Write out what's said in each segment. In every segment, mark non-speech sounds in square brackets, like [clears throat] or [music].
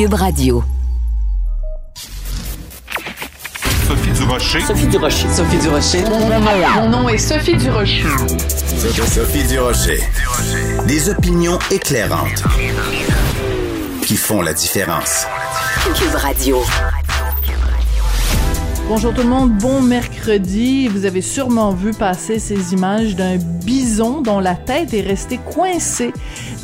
Cube Radio. Sophie Durocher. Sophie Durocher. Sophie Durocher. Mon nom est Sophie Durocher. Sophie Durocher. Des opinions éclairantes qui font la différence. Cube Radio. Bonjour tout le monde, bon mercredi. Vous avez sûrement vu passer ces images d'un bison dont la tête est restée coincée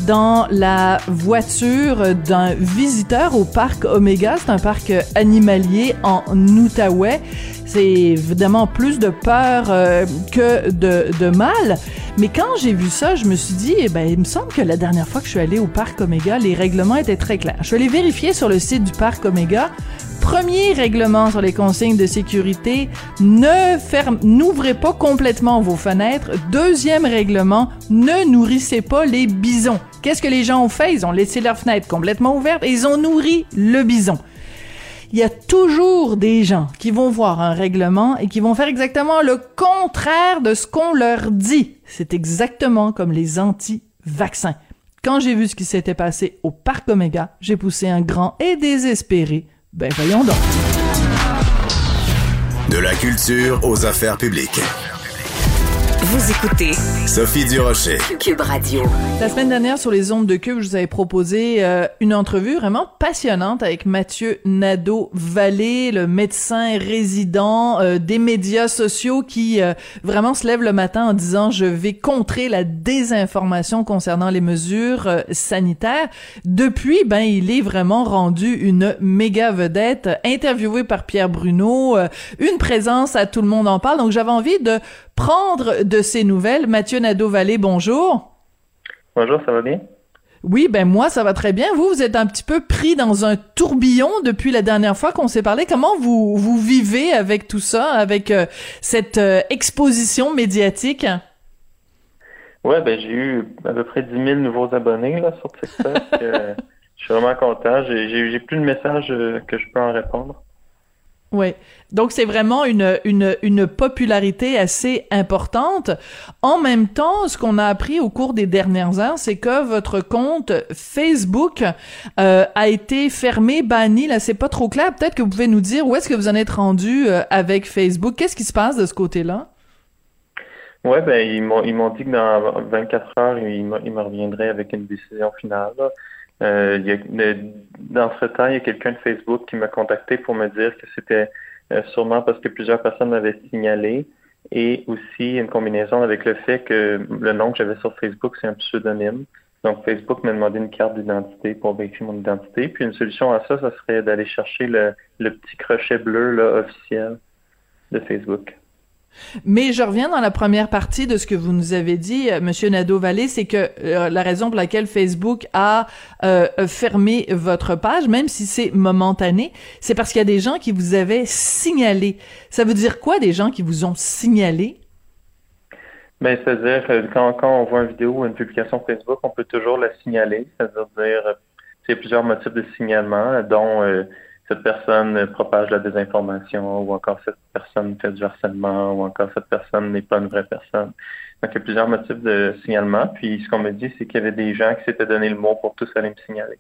dans la voiture d'un visiteur au parc Omega. C'est un parc animalier en Outaouais. C'est évidemment plus de peur euh, que de, mal. Mais quand j'ai vu ça, je me suis dit, eh ben, il me semble que la dernière fois que je suis allée au parc Omega, les règlements étaient très clairs. Je suis allée vérifier sur le site du parc Omega premier règlement sur les consignes de sécurité, ne ferme, n'ouvrez pas complètement vos fenêtres. Deuxième règlement, ne nourrissez pas les bisons. Qu'est-ce que les gens ont fait? Ils ont laissé leurs fenêtres complètement ouvertes et ils ont nourri le bison. Il y a toujours des gens qui vont voir un règlement et qui vont faire exactement le contraire de ce qu'on leur dit. C'est exactement comme les anti-vaccins. Quand j'ai vu ce qui s'était passé au parc Omega, j'ai poussé un grand et désespéré ben voyons donc. De la culture aux affaires publiques. Vous écoutez Sophie Durocher. Cube Radio. La semaine dernière, sur les ondes de Cube, je vous avais proposé euh, une entrevue vraiment passionnante avec Mathieu Nadeau-Vallée, le médecin résident euh, des médias sociaux qui euh, vraiment se lève le matin en disant « Je vais contrer la désinformation concernant les mesures sanitaires ». Depuis, ben, il est vraiment rendu une méga vedette, interviewé par Pierre Bruno, une présence à Tout le monde en parle. Donc, j'avais envie de prendre de ces nouvelles. Mathieu Nadeau-Vallée, bonjour. Bonjour, ça va bien? Oui, ben moi, ça va très bien. Vous, vous êtes un petit peu pris dans un tourbillon depuis la dernière fois qu'on s'est parlé. Comment vous, vous vivez avec tout ça, avec euh, cette euh, exposition médiatique? Ouais, ben j'ai eu à peu près 10 000 nouveaux abonnés là, sur TikTok. [laughs] Euh, je suis vraiment content. J'ai plus de messages que je peux en répondre. Oui. Donc c'est vraiment une, une, une popularité assez importante. En même temps, ce qu'on a appris au cours des dernières heures, c'est que votre compte Facebook euh, a été fermé, banni. Là, c'est pas trop clair. Peut-être que vous pouvez nous dire où est-ce que vous en êtes rendu euh, avec Facebook. Qu'est-ce qui se passe de ce côté-là? Oui, ben ils m'ont dit que dans 24 heures, ils, me reviendraient avec une décision finale. Euh, il y a, dans ce temps, il y a quelqu'un de Facebook qui m'a contacté pour me dire que c'était euh, sûrement parce que plusieurs personnes m'avaient signalé et aussi une combinaison avec le fait que le nom que j'avais sur Facebook, c'est un pseudonyme. Donc, Facebook m'a demandé une carte d'identité pour vérifier mon identité. Puis, une solution à ça, ça serait d'aller chercher le, le petit crochet bleu là, officiel de Facebook. Mais je reviens dans la première partie de ce que vous nous avez dit, euh, Monsieur Nadeau-Vallée, c'est que euh, la raison pour laquelle Facebook a euh, fermé votre page, même si c'est momentané, c'est parce qu'il y a des gens qui vous avaient signalé. Ça veut dire quoi, des gens qui vous ont signalé? Ben, c'est-à-dire quand, on voit une vidéo ou une publication Facebook, on peut toujours la signaler. C'est-à-dire, c'est plusieurs motifs de signalement, dont cette personne propage la désinformation ou encore cette personne fait du harcèlement ou encore cette personne n'est pas une vraie personne. Donc, il y a plusieurs motifs de signalement. Puis, ce qu'on me dit, c'est qu'il y avait des gens qui s'étaient donné le mot pour tous aller me signaler.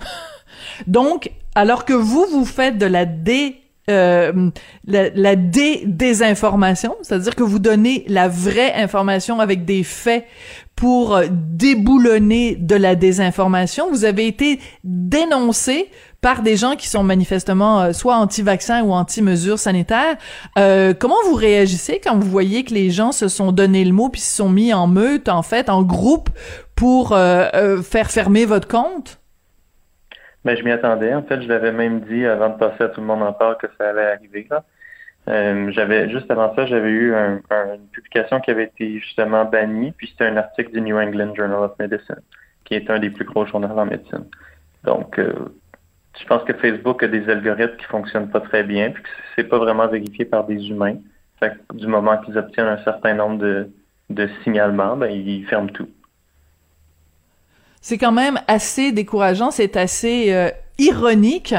[laughs] Donc, alors que vous, vous faites de la dé euh, la, la dé désinformation, c'est-à-dire que vous donnez la vraie information avec des faits pour déboulonner de la désinformation. Vous avez été dénoncé par des gens qui sont manifestement euh, soit anti-vaccins ou anti-mesures sanitaires. Euh, comment vous réagissez quand vous voyez que les gens se sont donné le mot puis se sont mis en meute, en fait, en groupe pour euh, faire fermer votre compte? Ben, je m'y attendais. En fait, je l'avais même dit avant de passer à tout le monde en parle que ça allait arriver. j'avais juste avant ça, j'avais eu une publication qui avait été justement bannie, puis c'était un article du New England Journal of Medicine. qui est un des plus gros journaux en médecine. Donc, je pense que Facebook a des algorithmes qui fonctionnent pas très bien, puis que c'est pas vraiment vérifié par des humains. Fait que du moment qu'ils obtiennent un certain nombre de, de signalements, ben, ils ferment tout. C'est quand même assez décourageant, c'est assez euh, ironique.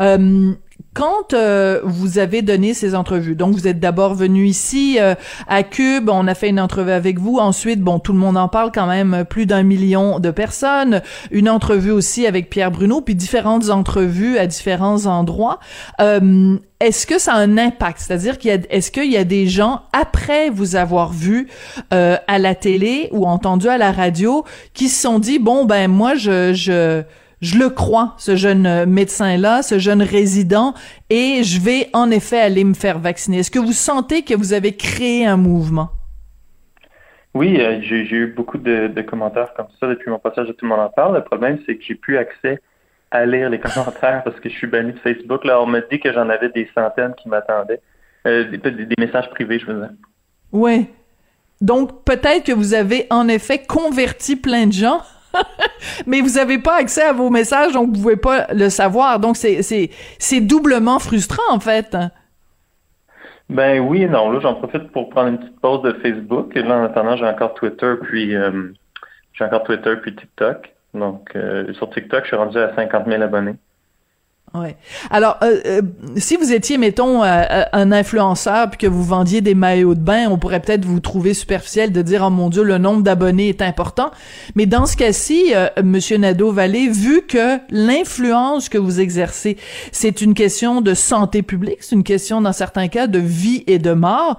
Euh, quand euh, vous avez donné ces entrevues, donc vous êtes d'abord venu ici euh, à Cube, on a fait une entrevue avec vous. Ensuite, bon, tout le monde en parle quand même, plus d'un million de personnes. Une entrevue aussi avec Pierre Bruno, puis différentes entrevues à différents endroits. Euh, est-ce que ça a un impact? C'est-à-dire qu'il y a, est-ce qu'il y a des gens après vous avoir vu à la télé ou entendu à la radio qui se sont dit bon ben moi je je je le crois, ce jeune euh, médecin-là, ce jeune résident, et je vais en effet aller me faire vacciner. Est-ce que vous sentez que vous avez créé un mouvement? Oui, euh, j'ai eu beaucoup de, commentaires comme ça depuis mon passage à Tout le monde en parle. Le problème, c'est que j'ai plus accès à lire les [laughs] commentaires parce que je suis banni de Facebook. Là, on m'a dit que j'en avais des centaines qui m'attendaient. Euh, des, des, messages privés, je veux dire. Oui. Donc, peut-être que vous avez en effet converti plein de gens [laughs] mais vous n'avez pas accès à vos messages, donc vous pouvez pas le savoir. Donc c'est doublement frustrant en fait. Ben oui non. Là, j'en profite pour prendre une petite pause de Facebook. Et là, en attendant, j'ai encore Twitter puis euh, j'ai encore Twitter puis TikTok. Donc euh, sur TikTok, je suis rendu à 50 000 abonnés. Ouais. Alors, euh, euh, si vous étiez, mettons, euh, un influenceur puis que vous vendiez des maillots de bain, on pourrait peut-être vous trouver superficiel de dire, oh mon Dieu, le nombre d'abonnés est important. Mais dans ce cas-ci, Monsieur Nadeau-Vallée, vu que l'influence que vous exercez, c'est une question de santé publique, c'est une question, dans certains cas, de vie et de mort,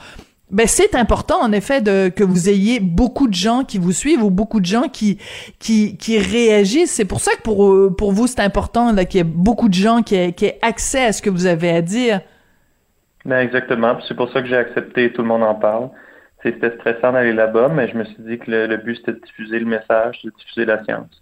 ben c'est important en effet de que vous ayez beaucoup de gens qui vous suivent ou beaucoup de gens qui qui qui réagissent. C'est pour ça que pour euh, pour vous c'est important qu'il y ait beaucoup de gens qui aient, qui accès à ce que vous avez à dire. Ben exactement. C'est pour ça que j'ai accepté. Tout le monde en parle. C'était stressant d'aller là-bas, mais je me suis dit que le, le but c'était de diffuser le message, de diffuser la science.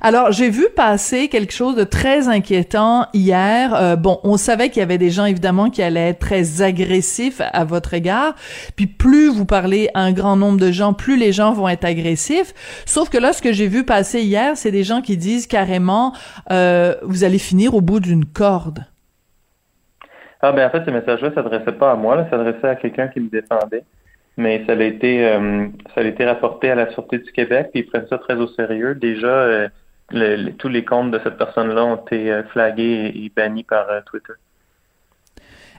Alors, j'ai vu passer quelque chose de très inquiétant hier. Euh, bon, on savait qu'il y avait des gens, évidemment, qui allaient être très agressifs à votre égard. Puis plus vous parlez à un grand nombre de gens, plus les gens vont être agressifs. Sauf que là, ce que j'ai vu passer hier, c'est des gens qui disent carrément, euh, vous allez finir au bout d'une corde. Ah ben en fait, ce message-là s'adressait pas à moi, ça s'adressait à quelqu'un qui me défendait mais ça a été euh, ça a été rapporté à la Sûreté du Québec, puis ils prennent ça très au sérieux. Déjà, euh, tous les comptes de cette personne-là ont été euh, flagués et, bannis par Twitter.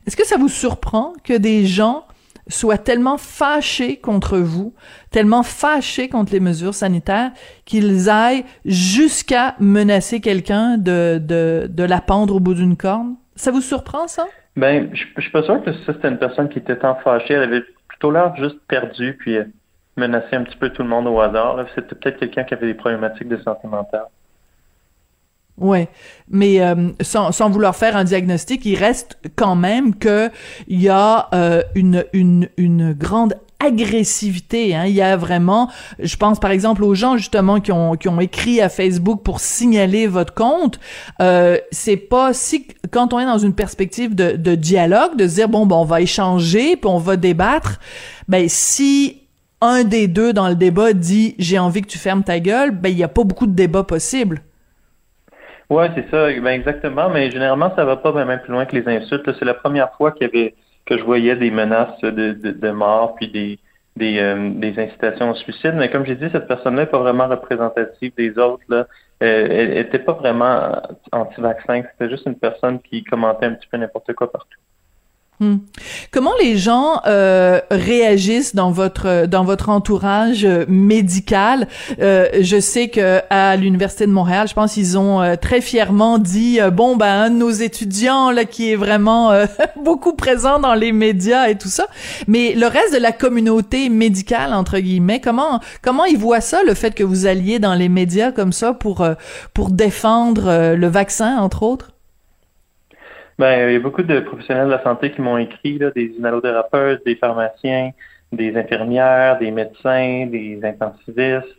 Est-ce que ça vous surprend que des gens soient tellement fâchés contre vous, tellement fâchés contre les mesures sanitaires, qu'ils aillent jusqu'à menacer quelqu'un de, de, de la pendre au bout d'une corne? Ça vous surprend, ça? Ben, je, je suis pas sûr que ça, c'était une personne qui était tant fâchée. Elle avait plutôt l'air juste perdu, puis euh, menacer un petit peu tout le monde au hasard. C'était peut-être quelqu'un qui avait des problématiques de santé mentale. Oui, mais euh, sans, sans vouloir faire un diagnostic, il reste quand même que il y a euh, une, une, une grande agressivité. Hein. Il y a vraiment, je pense par exemple aux gens justement qui ont qui ont écrit à Facebook pour signaler votre compte. Euh, c'est pas si quand on est dans une perspective de, de dialogue, de dire bon ben on va échanger puis on va débattre. Ben si un des deux dans le débat dit j'ai envie que tu fermes ta gueule, ben il y a pas beaucoup de débat possible. Ouais, c'est ça, ben exactement. Mais généralement ça va pas même plus loin que les insultes. C'est la première fois qu'il y avait que je voyais des menaces de, de, mort, puis des, des, euh, des, incitations au suicide. Mais comme j'ai dit, cette personne-là n'est pas vraiment représentative des autres. Là. Euh, elle n'était pas vraiment anti-vaccin. C'était juste une personne qui commentait un petit peu n'importe quoi partout. Hmm. Comment les gens euh, réagissent dans votre dans votre entourage euh, médical? Euh, Je sais que à l'université de Montréal, je pense qu'ils ont euh, très fièrement dit bon ben un de nos étudiants là qui est vraiment [laughs] beaucoup présent dans les médias et tout ça. Mais le reste de la communauté médicale entre guillemets, comment comment ils voient ça le fait que vous alliez dans les médias comme ça pour pour défendre le vaccin entre autres? Ben, il y a beaucoup de professionnels de la santé qui m'ont écrit, là, des inhalothérapeutes, des pharmaciens, des infirmières, des médecins, des intensivistes,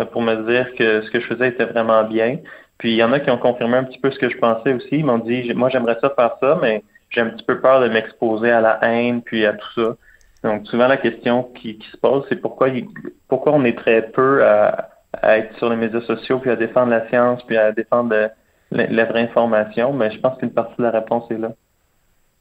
euh, pour me dire que ce que je faisais était vraiment bien. Puis il y en a qui ont confirmé un petit peu ce que je pensais aussi. Ils m'ont dit, moi j'aimerais ça faire ça, mais j'ai un petit peu peur de m'exposer à la haine puis à tout ça. Donc souvent la question qui, se pose, c'est pourquoi pourquoi on est très peu à, à être sur les médias sociaux, puis à défendre la science, puis à défendre euh, la, la vraie information, mais je pense qu'une partie de la réponse est là.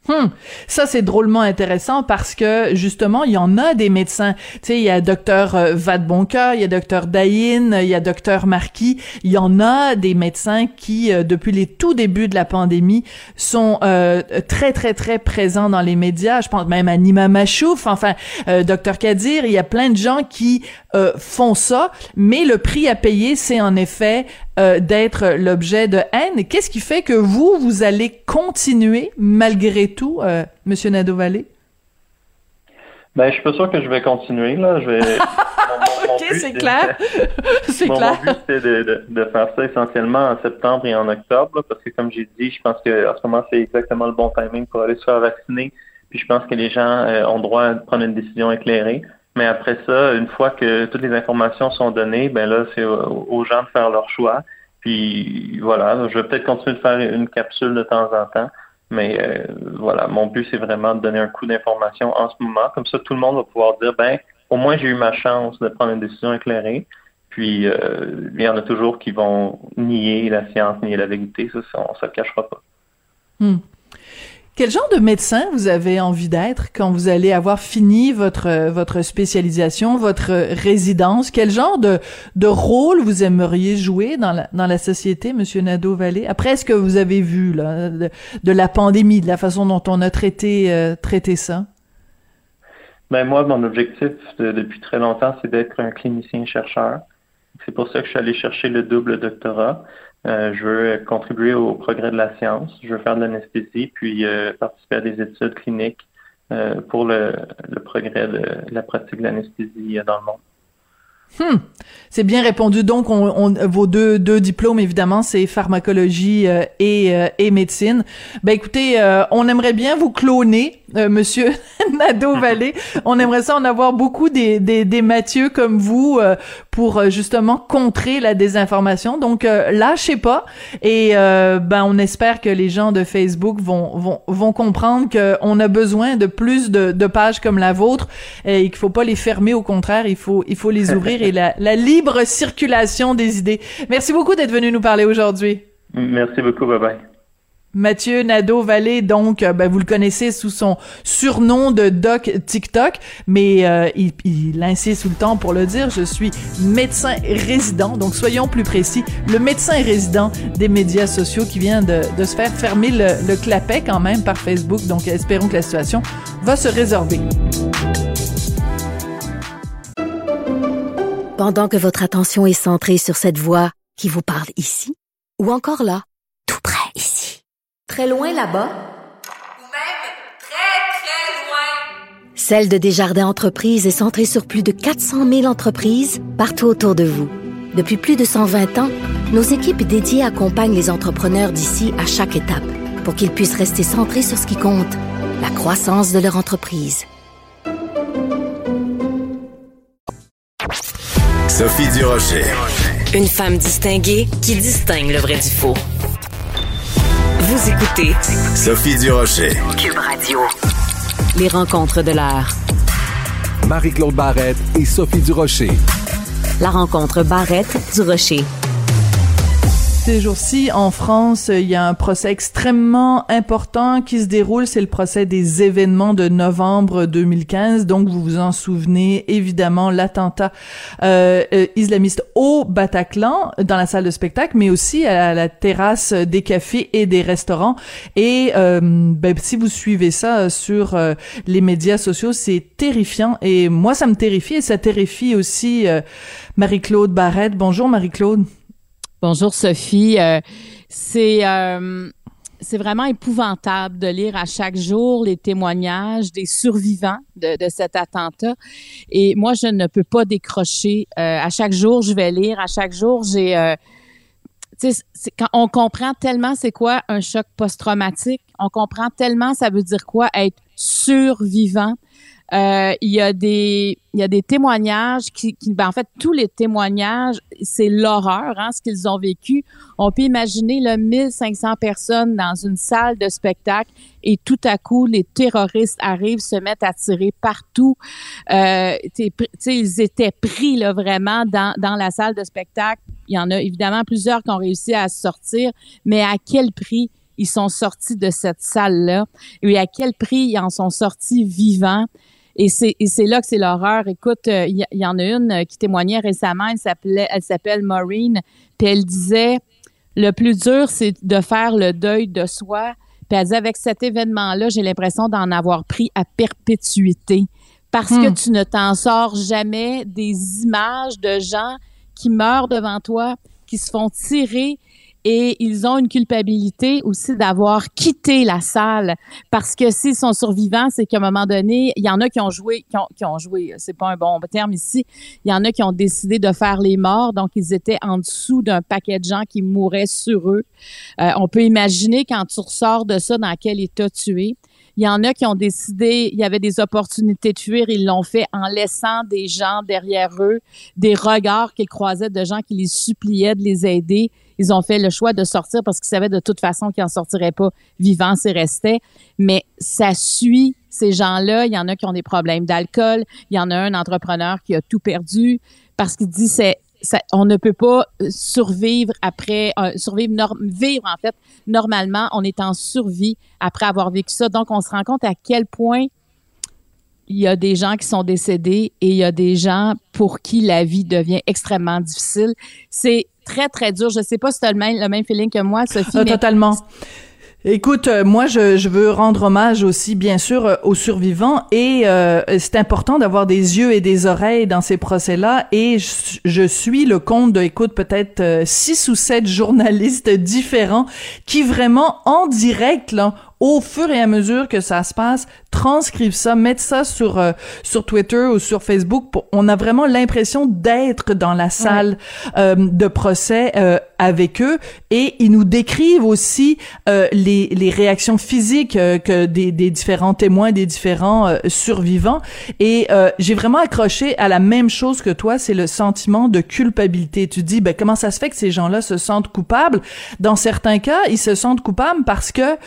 Hum, ça c'est drôlement intéressant parce que justement il y en a des médecins. Tu sais, il y a docteur euh, Vadeboncoeur, il y a docteur Daïn, il y a docteur Marquis. Il y en a des médecins qui euh, depuis les tout débuts de la pandémie sont euh, très très très présents dans les médias. Je pense même à Nima Machouf, enfin docteur Kadir. Il y a plein de gens qui font ça, mais le prix à payer c'est en effet d'être l'objet de haine. Qu'est-ce qui fait que vous vous allez continuer malgré tout, euh, Monsieur Nadeau-Vallée? Ben, je suis pas sûr que je vais continuer, là. Je vais... [laughs] ok, c'est clair. [laughs] c'est clair. Mon but, c'est de, de, faire ça essentiellement en septembre et en octobre, parce que comme j'ai dit, je pense qu'en ce moment, c'est exactement le bon timing pour aller se faire vacciner. Puis je pense que les gens euh, ont droit de prendre une décision éclairée. Mais après ça, une fois que toutes les informations sont données, ben là, c'est aux gens de faire leur choix. Puis voilà, je vais peut-être continuer de faire une capsule de temps en temps. Mais euh, voilà, mon but, c'est vraiment de donner un coup d'information en ce moment. Comme ça, tout le monde va pouvoir dire, ben, au moins j'ai eu ma chance de prendre une décision éclairée. Puis, euh, il y en a toujours qui vont nier la science, nier la vérité. Ça, on ne se le cachera pas. Hmm. Quel genre de médecin vous avez envie d'être quand vous allez avoir fini votre votre spécialisation, votre résidence? Quel genre de de rôle vous aimeriez jouer dans la dans la société, Monsieur Nadeau Vallée Après ce que vous avez vu là de, de, la pandémie, de la façon dont on a traité euh, traité ça? Ben moi, mon objectif depuis très longtemps, c'est d'être un clinicien chercheur. C'est pour ça que je suis allé chercher le double doctorat. Euh, je veux contribuer au progrès de la science. Je veux faire de l'anesthésie, puis euh, participer à des études cliniques euh, pour le, progrès de la pratique de l'anesthésie dans le monde. Hmm. C'est bien répondu. Donc, on, on, vos deux, diplômes, évidemment, c'est pharmacologie et, médecine. Ben, écoutez, on aimerait bien vous cloner, Monsieur [laughs] Nadeau-Vallée. on aimerait ça en avoir beaucoup des Mathieu comme vous pour justement contrer la désinformation. Donc, lâchez pas. Et ben, on espère que les gens de Facebook vont, vont, vont comprendre qu'on a besoin de plus de, de pages comme la vôtre et qu'il faut pas les fermer. Au contraire, il faut, il faut les ouvrir et la, la libre circulation des idées. Merci beaucoup d'être venu nous parler aujourd'hui. Merci beaucoup. Bye bye. Mathieu Nadeau-Vallée, donc, euh, ben, vous le connaissez sous son surnom de Doc TikTok, mais euh, il, il, insiste tout le temps pour le dire, je suis médecin résident, donc soyons plus précis, le médecin résident des médias sociaux qui vient de, se faire fermer le, le clapet quand même par Facebook, donc espérons que la situation va se résorber. Pendant que votre attention est centrée sur cette voix qui vous parle ici, ou encore là, tout près très loin là-bas, ou même très, très loin, Celle de Desjardins Entreprises est centrée sur plus de 400 000 entreprises partout autour de vous. Depuis plus de 120 ans, nos équipes dédiées accompagnent les entrepreneurs d'ici à chaque étape pour qu'ils puissent rester centrés sur ce qui compte, la croissance de leur entreprise. Sophie Durocher. Une femme distinguée qui distingue le vrai du faux. Vous écoutez Sophie Durocher. Cube Radio. Les rencontres de l'heure. Marie-Claude Barrette et Sophie Durocher. La rencontre Barrette du Rocher. Ces jours-ci, en France, il y a un procès extrêmement important qui se déroule. C'est le procès des événements de novembre 2015. Donc, vous vous en souvenez, évidemment, l'attentat euh, islamiste au Bataclan, dans la salle de spectacle, mais aussi à la terrasse des cafés et des restaurants. Et euh, ben, si vous suivez ça sur euh, les médias sociaux, c'est terrifiant. Et moi, ça me terrifie et ça terrifie aussi euh, Marie-Claude Barrette. Bonjour, Marie-Claude. Bonjour Sophie. Euh, c'est euh, c'est vraiment épouvantable de lire à chaque jour les témoignages des survivants de, de cet attentat. Et moi, je ne peux pas décrocher. Euh, à chaque jour, je vais lire. À chaque jour, j'ai quand on comprend tellement c'est quoi un choc post-traumatique, on comprend tellement ça veut dire quoi être survivant. Euh, il y a des il y a des témoignages qui, ben en fait tous les témoignages c'est l'horreur hein, ce qu'ils ont vécu. On peut imaginer le 1500 personnes dans une salle de spectacle et tout à coup les terroristes arrivent se mettent à tirer partout. Euh, ils étaient pris là vraiment dans dans la salle de spectacle. Il y en a évidemment plusieurs qui ont réussi à sortir mais à quel prix? Ils sont sortis de cette salle-là et à quel prix ils en sont sortis vivants. Et c'est, là que c'est l'horreur. Écoute, euh, il y, en a une euh, qui témoignait récemment, elle s'appelait, elle s'appelle Maureen, puis elle disait, le plus dur, c'est de faire le deuil de soi. Puis elle disait, avec cet événement-là, j'ai l'impression d'en avoir pris à perpétuité. Parce que hmm. tu ne t'en sors jamais des images de gens qui meurent devant toi, qui se font tirer et ils ont une culpabilité aussi d'avoir quitté la salle parce que s'ils sont survivants, c'est qu'à un moment donné, il y en a qui ont joué, qui ont, qui ont joué, c'est pas un bon terme ici, il y en a qui ont décidé de faire les morts, donc ils étaient en dessous d'un paquet de gens qui mouraient sur eux. Euh, on peut imaginer quand tu ressors de ça, dans quel état tu es. Il y en a qui ont décidé, il y avait des opportunités de fuir, ils l'ont fait en laissant des gens derrière eux, des regards qu'ils croisaient de gens qui les suppliaient de les aider. Ils ont fait le choix de sortir parce qu'ils savaient de toute façon qu'ils n'en sortiraient pas vivants s'ils restaient. Mais ça suit ces gens-là. Il y en a qui ont des problèmes d'alcool. Il y en a un entrepreneur qui a tout perdu parce qu'il dit c'est on ne peut pas survivre après euh, survivre vivre en fait normalement on est en survie après avoir vécu ça donc on se rend compte à quel point il y a des gens qui sont décédés et il y a des gens pour qui la vie devient extrêmement difficile. C'est très, très dur. Je sais pas si tu as le même, le même feeling que moi, Sophie. Ah, totalement. Écoute, euh, moi, je, je, veux rendre hommage aussi, bien sûr, euh, aux survivants et euh, c'est important d'avoir des yeux et des oreilles dans ces procès-là et je, je, suis le compte de, écoute, peut-être six ou sept journalistes [laughs] différents qui vraiment, en direct, là, au fur et à mesure que ça se passe, transcrivent ça, mettent ça sur euh, sur Twitter ou sur Facebook. Pour, on a vraiment l'impression d'être dans la salle euh, de procès euh, avec eux et ils nous décrivent aussi les, les réactions physiques que des, des différents témoins, des différents survivants. Et j'ai vraiment accroché à la même chose que toi, c'est le sentiment de culpabilité. Tu dis, ben comment ça se fait que ces gens-là se sentent coupables? Dans certains cas, ils se sentent coupables parce que,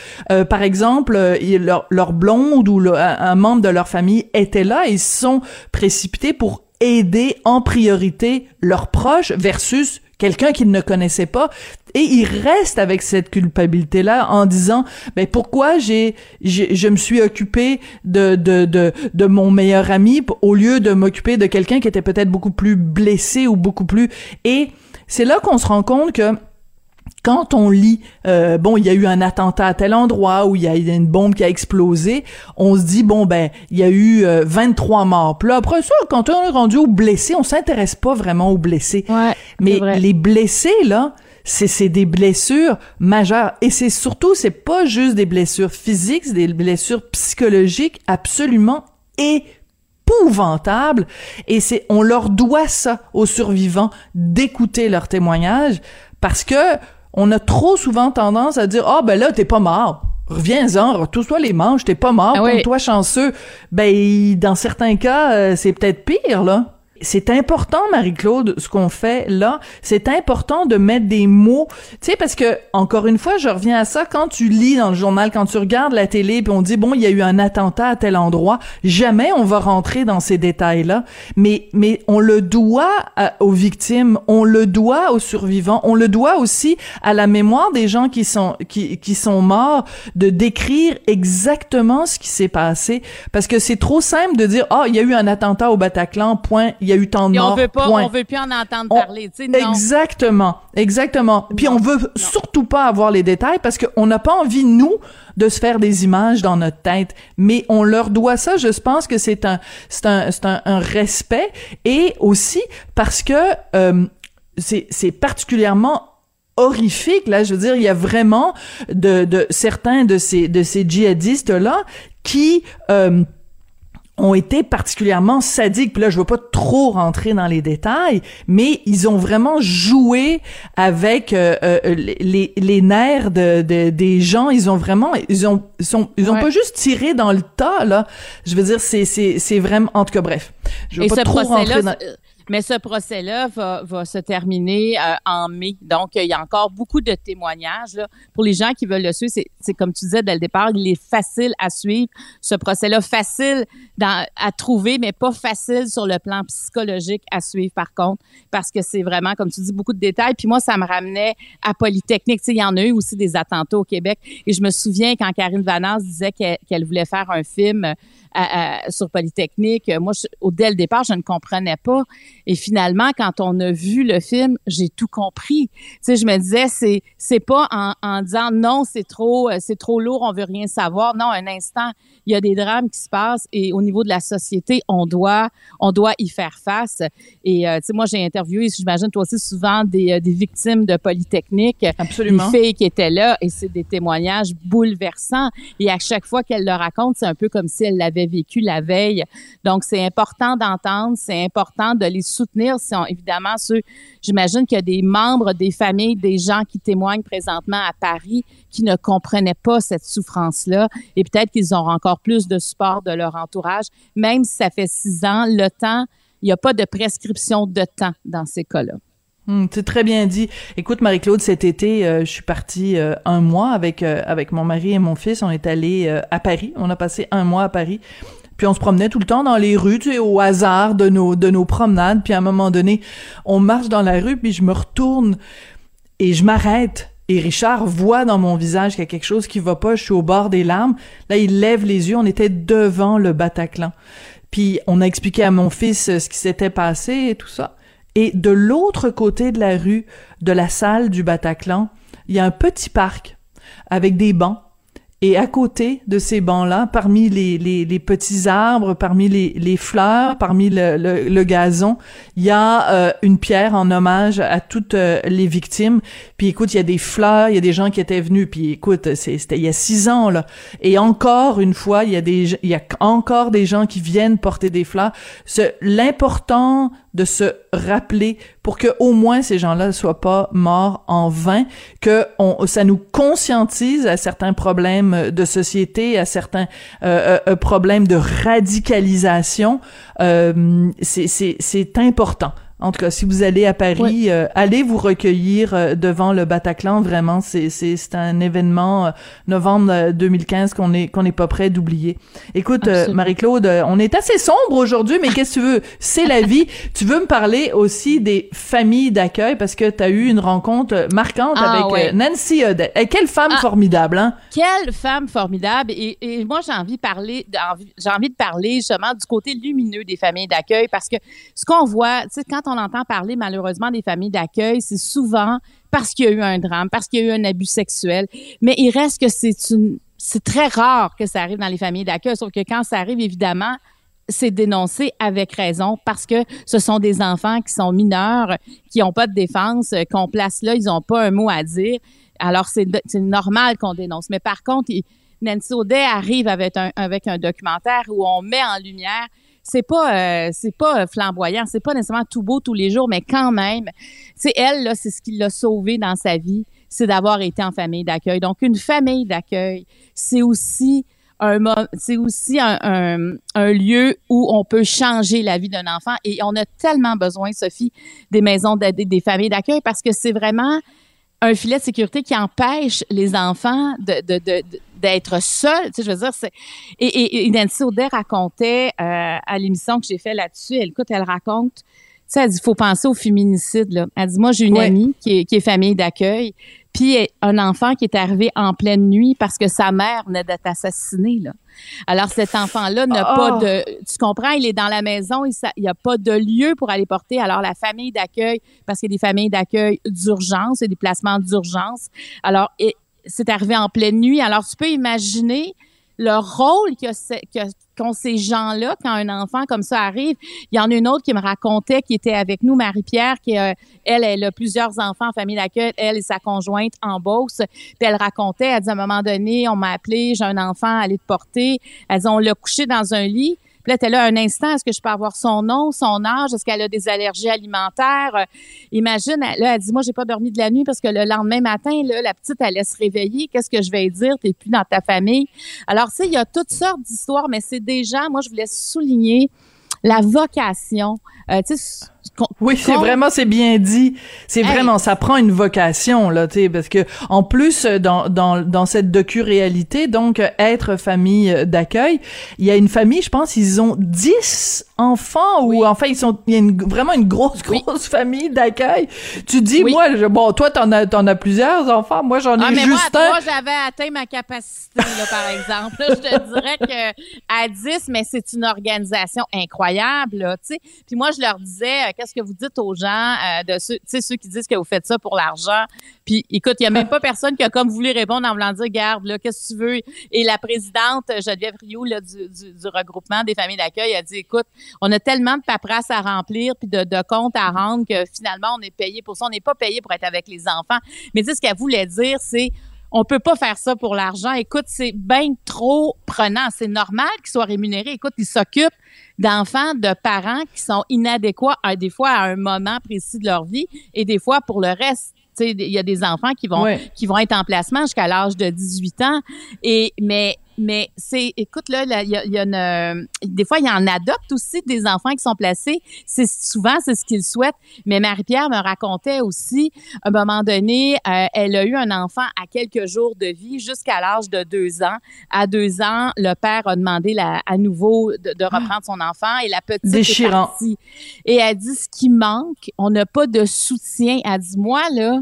par exemple, leur, leur blonde ou un membre de leur famille était là, ils sont précipités pour aider en priorité leurs proches versus quelqu'un qu'ils ne connaissaient pas. Et ils restent avec cette culpabilité là en disant ben pourquoi j'ai je me suis occupé de de de de mon meilleur ami au lieu de m'occuper de quelqu'un qui était peut-être beaucoup plus blessé ou beaucoup plus et c'est là qu'on se rend compte que quand on lit, euh, bon, il y a eu un attentat à tel endroit où il y a une bombe qui a explosé, on se dit, bon, ben, il y a eu 23 euh, morts. Puis là, après ça, quand on est rendu aux blessés, on s'intéresse pas vraiment aux blessés. Ouais, Mais les blessés, là, c'est des blessures majeures. Et c'est surtout, c'est pas juste des blessures physiques, c'est des blessures psychologiques absolument épouvantables. Et c'est, on leur doit ça aux survivants d'écouter leurs témoignages parce que on a trop souvent tendance à dire ah ben là t'es pas mort reviens-en, retouche-toi les manches, t'es pas mort, ah toi chanceux. Ben, dans certains cas, euh, c'est peut-être pire, là. C'est important, Marie-Claude, ce qu'on fait là. C'est important de mettre des mots. Tu sais, parce que, encore une fois, je reviens à ça. Quand tu lis dans le journal, quand tu regardes la télé, puis on dit, bon, il y a eu un attentat à tel endroit, jamais on va rentrer dans ces détails-là. Mais, mais on le doit aux victimes, on le doit aux survivants, on le doit aussi à la mémoire des gens qui sont, qui, qui sont morts, de décrire exactement ce qui s'est passé. Parce que c'est trop simple de dire, ah, oh, il y a eu un attentat au Bataclan, point il y a eu tant de morts. on veut pas, on veut plus en entendre parler, tu sais, non. Exactement, exactement. Puis on veut surtout pas avoir les détails parce qu'on n'a pas envie nous de se faire des images dans notre tête, mais on leur doit ça. Je pense que c'est un, c'est un, c'est un, respect et aussi parce que euh, c'est, c'est particulièrement horrifique là je veux dire il y a vraiment de, de certains de ces de ces djihadistes là qui euh, ont été particulièrement sadiques. Puis là, je veux pas trop rentrer dans les détails, mais ils ont vraiment joué avec euh, euh, les, les nerfs de, de, des gens. Ils ont vraiment, ils ont, ils sont, ils ont pas juste tiré dans le tas là. Je veux dire, c'est c'est c'est vraiment, en tout cas, bref. Je veux Et pas trop rentrer dans. Mais ce procès-là va, va se terminer euh, en mai. Donc, il y a encore beaucoup de témoignages. Là. Pour les gens qui veulent le suivre, c'est, comme tu disais dès le départ, il est facile à suivre. Ce procès-là, facile dans, à trouver, mais pas facile sur le plan psychologique à suivre, par contre, parce que c'est vraiment, comme tu dis, beaucoup de détails. Puis moi, ça me ramenait à Polytechnique. Tu il y en a eu aussi des attentats au Québec. Et je me souviens quand Karine Vanasse disait qu'elle, qu'elle voulait faire un film à- à- sur Polytechnique. Moi, je- au, dès le départ, je ne comprenais pas. Et finalement, quand on a vu le film, j'ai tout compris. Tu sais, je me disais, c'est c'est pas en, en disant non, c'est trop, euh, c'est trop lourd, on veut rien savoir. Non, un instant, il y a des drames qui se passent et au niveau de la société, on doit, on doit y faire face. Et euh, tu sais, moi, j'ai interviewé, j'imagine toi aussi souvent des, euh, des victimes de Polytechnique, Absolument. des filles qui étaient là, et c'est des témoignages bouleversants. Et à chaque fois qu'elle le raconte, c'est un peu comme si elle l'avait vécu la veille. Donc, c'est important d'entendre, c'est important de les soutenir. Si évidemment, ceux, j'imagine qu'il y a des membres des familles, des gens qui témoignent présentement à Paris qui ne comprenaient pas cette souffrance-là. Et peut-être qu'ils auront encore plus de support de leur entourage, même si ça fait six ans, le temps, il n'y a pas de prescription de temps dans ces cas-là. Hum, c'est très bien dit. Écoute, Marie-Claude, cet été, euh, je suis partie euh, un mois avec euh, avec mon mari et mon fils. On est allé à Paris. On a passé un mois à Paris. Puis on se promenait tout le temps dans les rues, tu sais, au hasard de nos de nos promenades. Puis à un moment donné, on marche dans la rue, puis je me retourne et je m'arrête. Et Richard voit dans mon visage qu'il y a quelque chose qui va pas. Je suis au bord des larmes. Là, il lève les yeux. On était devant le Bataclan. Puis on a expliqué à mon fils euh, ce qui s'était passé et tout ça. Et de l'autre côté de la rue, de la salle du Bataclan, il y a un petit parc avec des bancs. Et à côté de ces bancs-là, parmi les, les, les petits arbres, parmi les, les fleurs, parmi le, le, le gazon, il y a euh, une pierre en hommage à toutes euh, les victimes. Puis écoute, il y a des fleurs, il y a des gens qui étaient venus. Puis écoute, c'était il y a six ans là. Et encore une fois, il y a des il y a encore des gens qui viennent porter des fleurs. L'important de se rappeler pour que au moins ces gens-là ne soient pas morts en vain, que ça nous conscientise à certains problèmes de société, à certains euh, euh, problèmes de radicalisation. Euh, c'est important. En tout cas, si vous allez à Paris, euh, allez vous recueillir euh, devant le Bataclan. Vraiment, c'est c'est c'est un événement euh, novembre euh, 2015 qu'on est qu'on n'est pas prêt d'oublier. Écoute, euh. Marie-Claude, euh, on est assez sombre aujourd'hui, mais qu'est-ce que tu veux? C'est la vie. Tu veux me parler aussi des familles d'accueil parce que tu as eu une rencontre euh, marquante Ah, avec ouais. euh, Nancy Audet. Eh, quelle femme Ah. formidable, hein? Quelle femme formidable. Et, et moi, j'ai envie de parler, j'ai envie de parler justement du côté lumineux des familles d'accueil parce que ce qu'on voit, tu sais, quand on entend parler malheureusement des familles d'accueil, c'est souvent parce qu'il y a eu un drame, parce qu'il y a eu un abus sexuel. Mais il reste que c'est très rare que ça arrive dans les familles d'accueil, sauf que quand ça arrive, évidemment, c'est dénoncé avec raison parce que ce sont des enfants qui sont mineurs, qui n'ont pas de défense, euh, qu'on place là, ils n'ont pas un mot à dire. Alors, c'est normal qu'on dénonce. Mais par contre, Nancy Audet arrive avec un documentaire où on met en lumière c'est pas euh, c'est pas euh, flamboyant, c'est pas nécessairement tout beau tous les jours, mais quand même, c'est elle là, c'est ce qui l'a sauvée dans sa vie, c'est d'avoir été en famille d'accueil. Donc une famille d'accueil, c'est aussi un c'est aussi un, un, lieu où on peut changer la vie d'un enfant et on a tellement besoin, Sophie, des maisons des familles d'accueil parce que c'est vraiment un filet de sécurité qui empêche les enfants de- d'être seuls. Tu sais, je veux dire, c'est... Et, et, et Nancy Audet racontait euh, à l'émission que j'ai fait là-dessus, elle, écoute, elle raconte, tu sais, elle dit, il faut penser au féminicide, là. Elle dit, moi, j'ai une Ouais. amie qui est, qui est famille d'accueil, puis un enfant qui est arrivé en pleine nuit parce que sa mère venait d'être assassinée, là. Alors, cet enfant-là n'a Oh. pas de... Tu comprends, il est dans la maison, il n'y a pas de lieu pour aller porter. Alors, la famille d'accueil, parce qu'il y a des familles d'accueil d'urgence et des placements d'urgence. Alors, et- c'est arrivé en pleine nuit. Alors, tu peux imaginer le rôle que qu'ont ces gens-là quand un enfant comme ça arrive. Il y en a une autre qui me racontait, qui était avec nous, Marie-Pierre, qui, euh, elle, elle a plusieurs enfants en famille d'accueil, elle et sa conjointe en Beauce. Puis elle racontait, elle dit, à un moment donné, on m'a appelé, j'ai un enfant à aller te porter. Elle dit, on l'a couché dans un lit. Là, t'es là un instant, est-ce que je peux avoir son nom, son âge, est-ce qu'elle a des allergies alimentaires? Euh, imagine, elle- là, elle dit, moi, j'ai pas dormi de la nuit parce que le lendemain matin, là, la petite, elle laisse se réveiller. Qu'est-ce que je vais dire? T'es plus dans ta famille. Alors, tu sais, il y a toutes sortes d'histoires, mais c'est gens, moi, je voulais souligner la vocation. Euh, tu sais, Oui, c'est vraiment, c'est bien dit. C'est Hey. vraiment, ça prend une vocation, là, tu sais, parce que, en plus, euh, dans, dans, dans cette docu-réalité, donc, euh, être famille euh, d'accueil, il y a une famille, je pense, ils ont 10 enfants, ou, enfin, ils sont, il y a une, vraiment une grosse, Oui. grosse famille d'accueil. Tu dis, Oui. moi, je- bon, toi, t'en as, t'en as plusieurs enfants, moi, j'en ai Ah, moi, juste à un. trois, j'avais atteint ma capacité, là, par exemple. Là, je te dirais que à 10, mais c'est une organisation incroyable, là, tu sais. Puis moi, je leur disais, qu'est-ce que vous dites aux gens, euh, de ceux, ceux qui disent que vous faites ça pour l'argent? Puis, écoute, il y a même pas personne qui a comme voulu répondre en voulant dire, garde, là, qu'est-ce que tu veux? Et la présidente, Geneviève Rioux, là, du, du, du regroupement des familles d'accueil, a dit, écoute, on a tellement de paperasse à remplir puis de, de comptes à rendre que finalement, on est payé pour ça. On n'est pas payé pour être avec les enfants. Mais tu ce qu'elle voulait dire, c'est on peut pas faire ça pour l'argent. Écoute, c'est bien trop prenant. C'est normal qu'ils soient rémunérés. Écoute, ils s'occupent d'enfants, de parents qui sont inadéquats, à, des fois à un moment précis de leur vie et des fois pour le reste. Tu sais, il y a des enfants qui vont Ouais. qui vont être en placement jusqu'à l'âge de 18 ans. Et mais mais c'est écoute là, il y a, y a une, euh, des fois il y en adopte aussi des enfants qui sont placés. C'est souvent c'est ce qu'ils souhaitent. Mais Marie-Pierre me racontait aussi à un moment donné, euh, elle a eu un enfant à quelques jours de vie jusqu'à l'âge de deux ans. À deux ans, le père a demandé la, à nouveau de, de reprendre son enfant et la petite est partie. Et elle dit ce qui manque, on n'a pas de soutien. Elle dit moi là.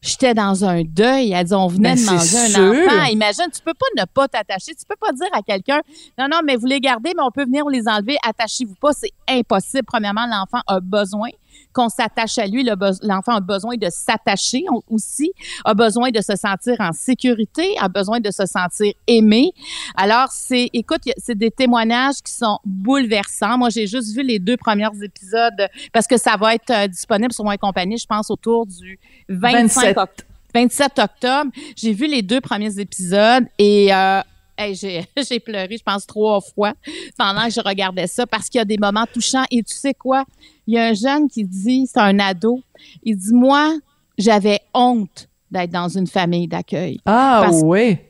J'étais dans un deuil. Elle dit, on venait de manger un enfant. Imagine, tu peux pas ne pas t'attacher. Tu peux pas dire à quelqu'un, non, non, mais vous les gardez, mais on peut venir les enlever. Attachez-vous pas. C'est impossible. Premièrement, l'enfant a besoin qu'on s'attache à lui. Le L'enfant a besoin de s'attacher aussi, a besoin de se sentir en sécurité, a besoin de se sentir aimé. Alors, c'est, écoute, c'est des témoignages qui sont bouleversants. Moi, j'ai juste vu les deux premiers épisodes parce que ça va être euh, disponible sur Moi Compagnie, je pense, autour du 25 27. octobre. 27 octobre. J'ai vu les deux premiers épisodes et euh, hey, [laughs] j'ai, pleuré, je pense, trois fois pendant que je regardais ça parce qu'il y a des moments touchants. Et tu sais quoi? Il y a un jeune qui dit, c'est un ado, il dit, moi, j'avais honte d'être dans une famille d'accueil. Ah, ouais.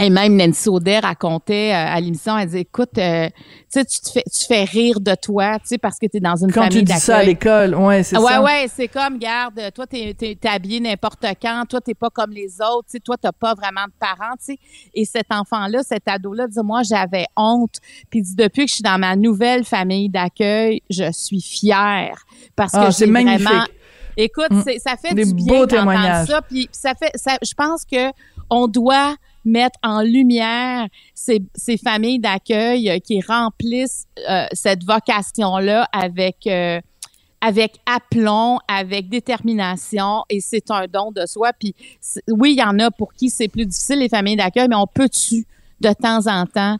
Et même Nancy Audet racontait euh, à l'émission, elle dit, écoute, euh, tu te fais, tu fais rire de toi, tu sais, parce que tu es dans une Quand famille tu dis ça à d'accueil. l'école, ouais, c'est Ah ouais, ça. ouais, c'est comme, garde, toi, t'es, t'es, t'es habillé n'importe quand, toi, t'es pas comme les autres, tu sais, toi, t'as pas vraiment de parents, tu sais. Et cet enfant-là, cet ado-là, dit, moi, j'avais honte. Puis dit, depuis que je suis dans ma nouvelle famille d'accueil, je suis fière. Parce Ah, que c'est j'ai magnifique. vraiment... Écoute, Mm. c'est- ça fait Des du bien d'entendre ça. Puis ça fait, ça, je pense que on doit mettre en lumière ces, familles d'accueil euh, qui remplissent euh, cette vocation-là avec euh, avec aplomb, avec détermination, et c'est un don de soi. Puis oui, il y en a pour qui c'est plus difficile les familles d'accueil, mais on peut-tu de temps en temps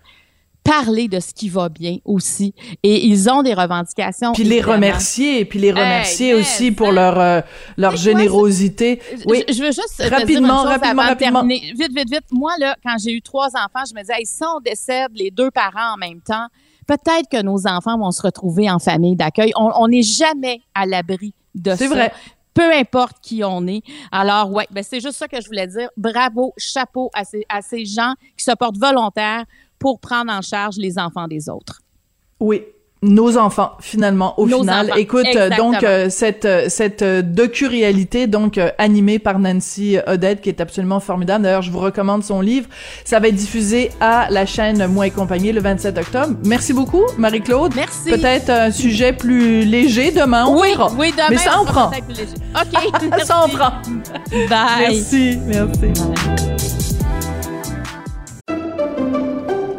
parler de ce qui va bien aussi. Et ils ont des revendications. Puis les remercier, puis les remercier Hey, aussi yes, pour hein. leur euh, leur quoi, générosité. Oui. Je, je veux juste te dire Rapidement, une chose rapidement, avant rapidement. de terminer. Vite, vite, vite. Moi, là, quand j'ai eu trois enfants, je me disais, hey, si on décède les deux parents en même temps, peut-être que nos enfants vont se retrouver en famille d'accueil. On on n'est jamais à l'abri de ça. C'est vrai. Peu importe qui on est. Alors, ouais, ben c'est juste ça que je voulais dire. Bravo, chapeau à ces, à ces gens qui se portent volontaires pour prendre en charge les enfants des autres. Oui. Nos enfants, finalement, au Nos final. enfants, Écoute, euh, exactement. donc, euh, cette, euh, cette docu-réalité, donc, euh, animée par Nancy Odette, qui est absolument formidable. D'ailleurs, je vous recommande son livre. Ça va être diffusé à la chaîne Moi et compagnie le 27 octobre. Merci beaucoup, Marie-Claude. Merci. Peut-être un sujet plus léger demain, on oui, verra. oui, demain, Mais ça on en prend. OK. [laughs] Ça en prend. Bye. Merci, merci.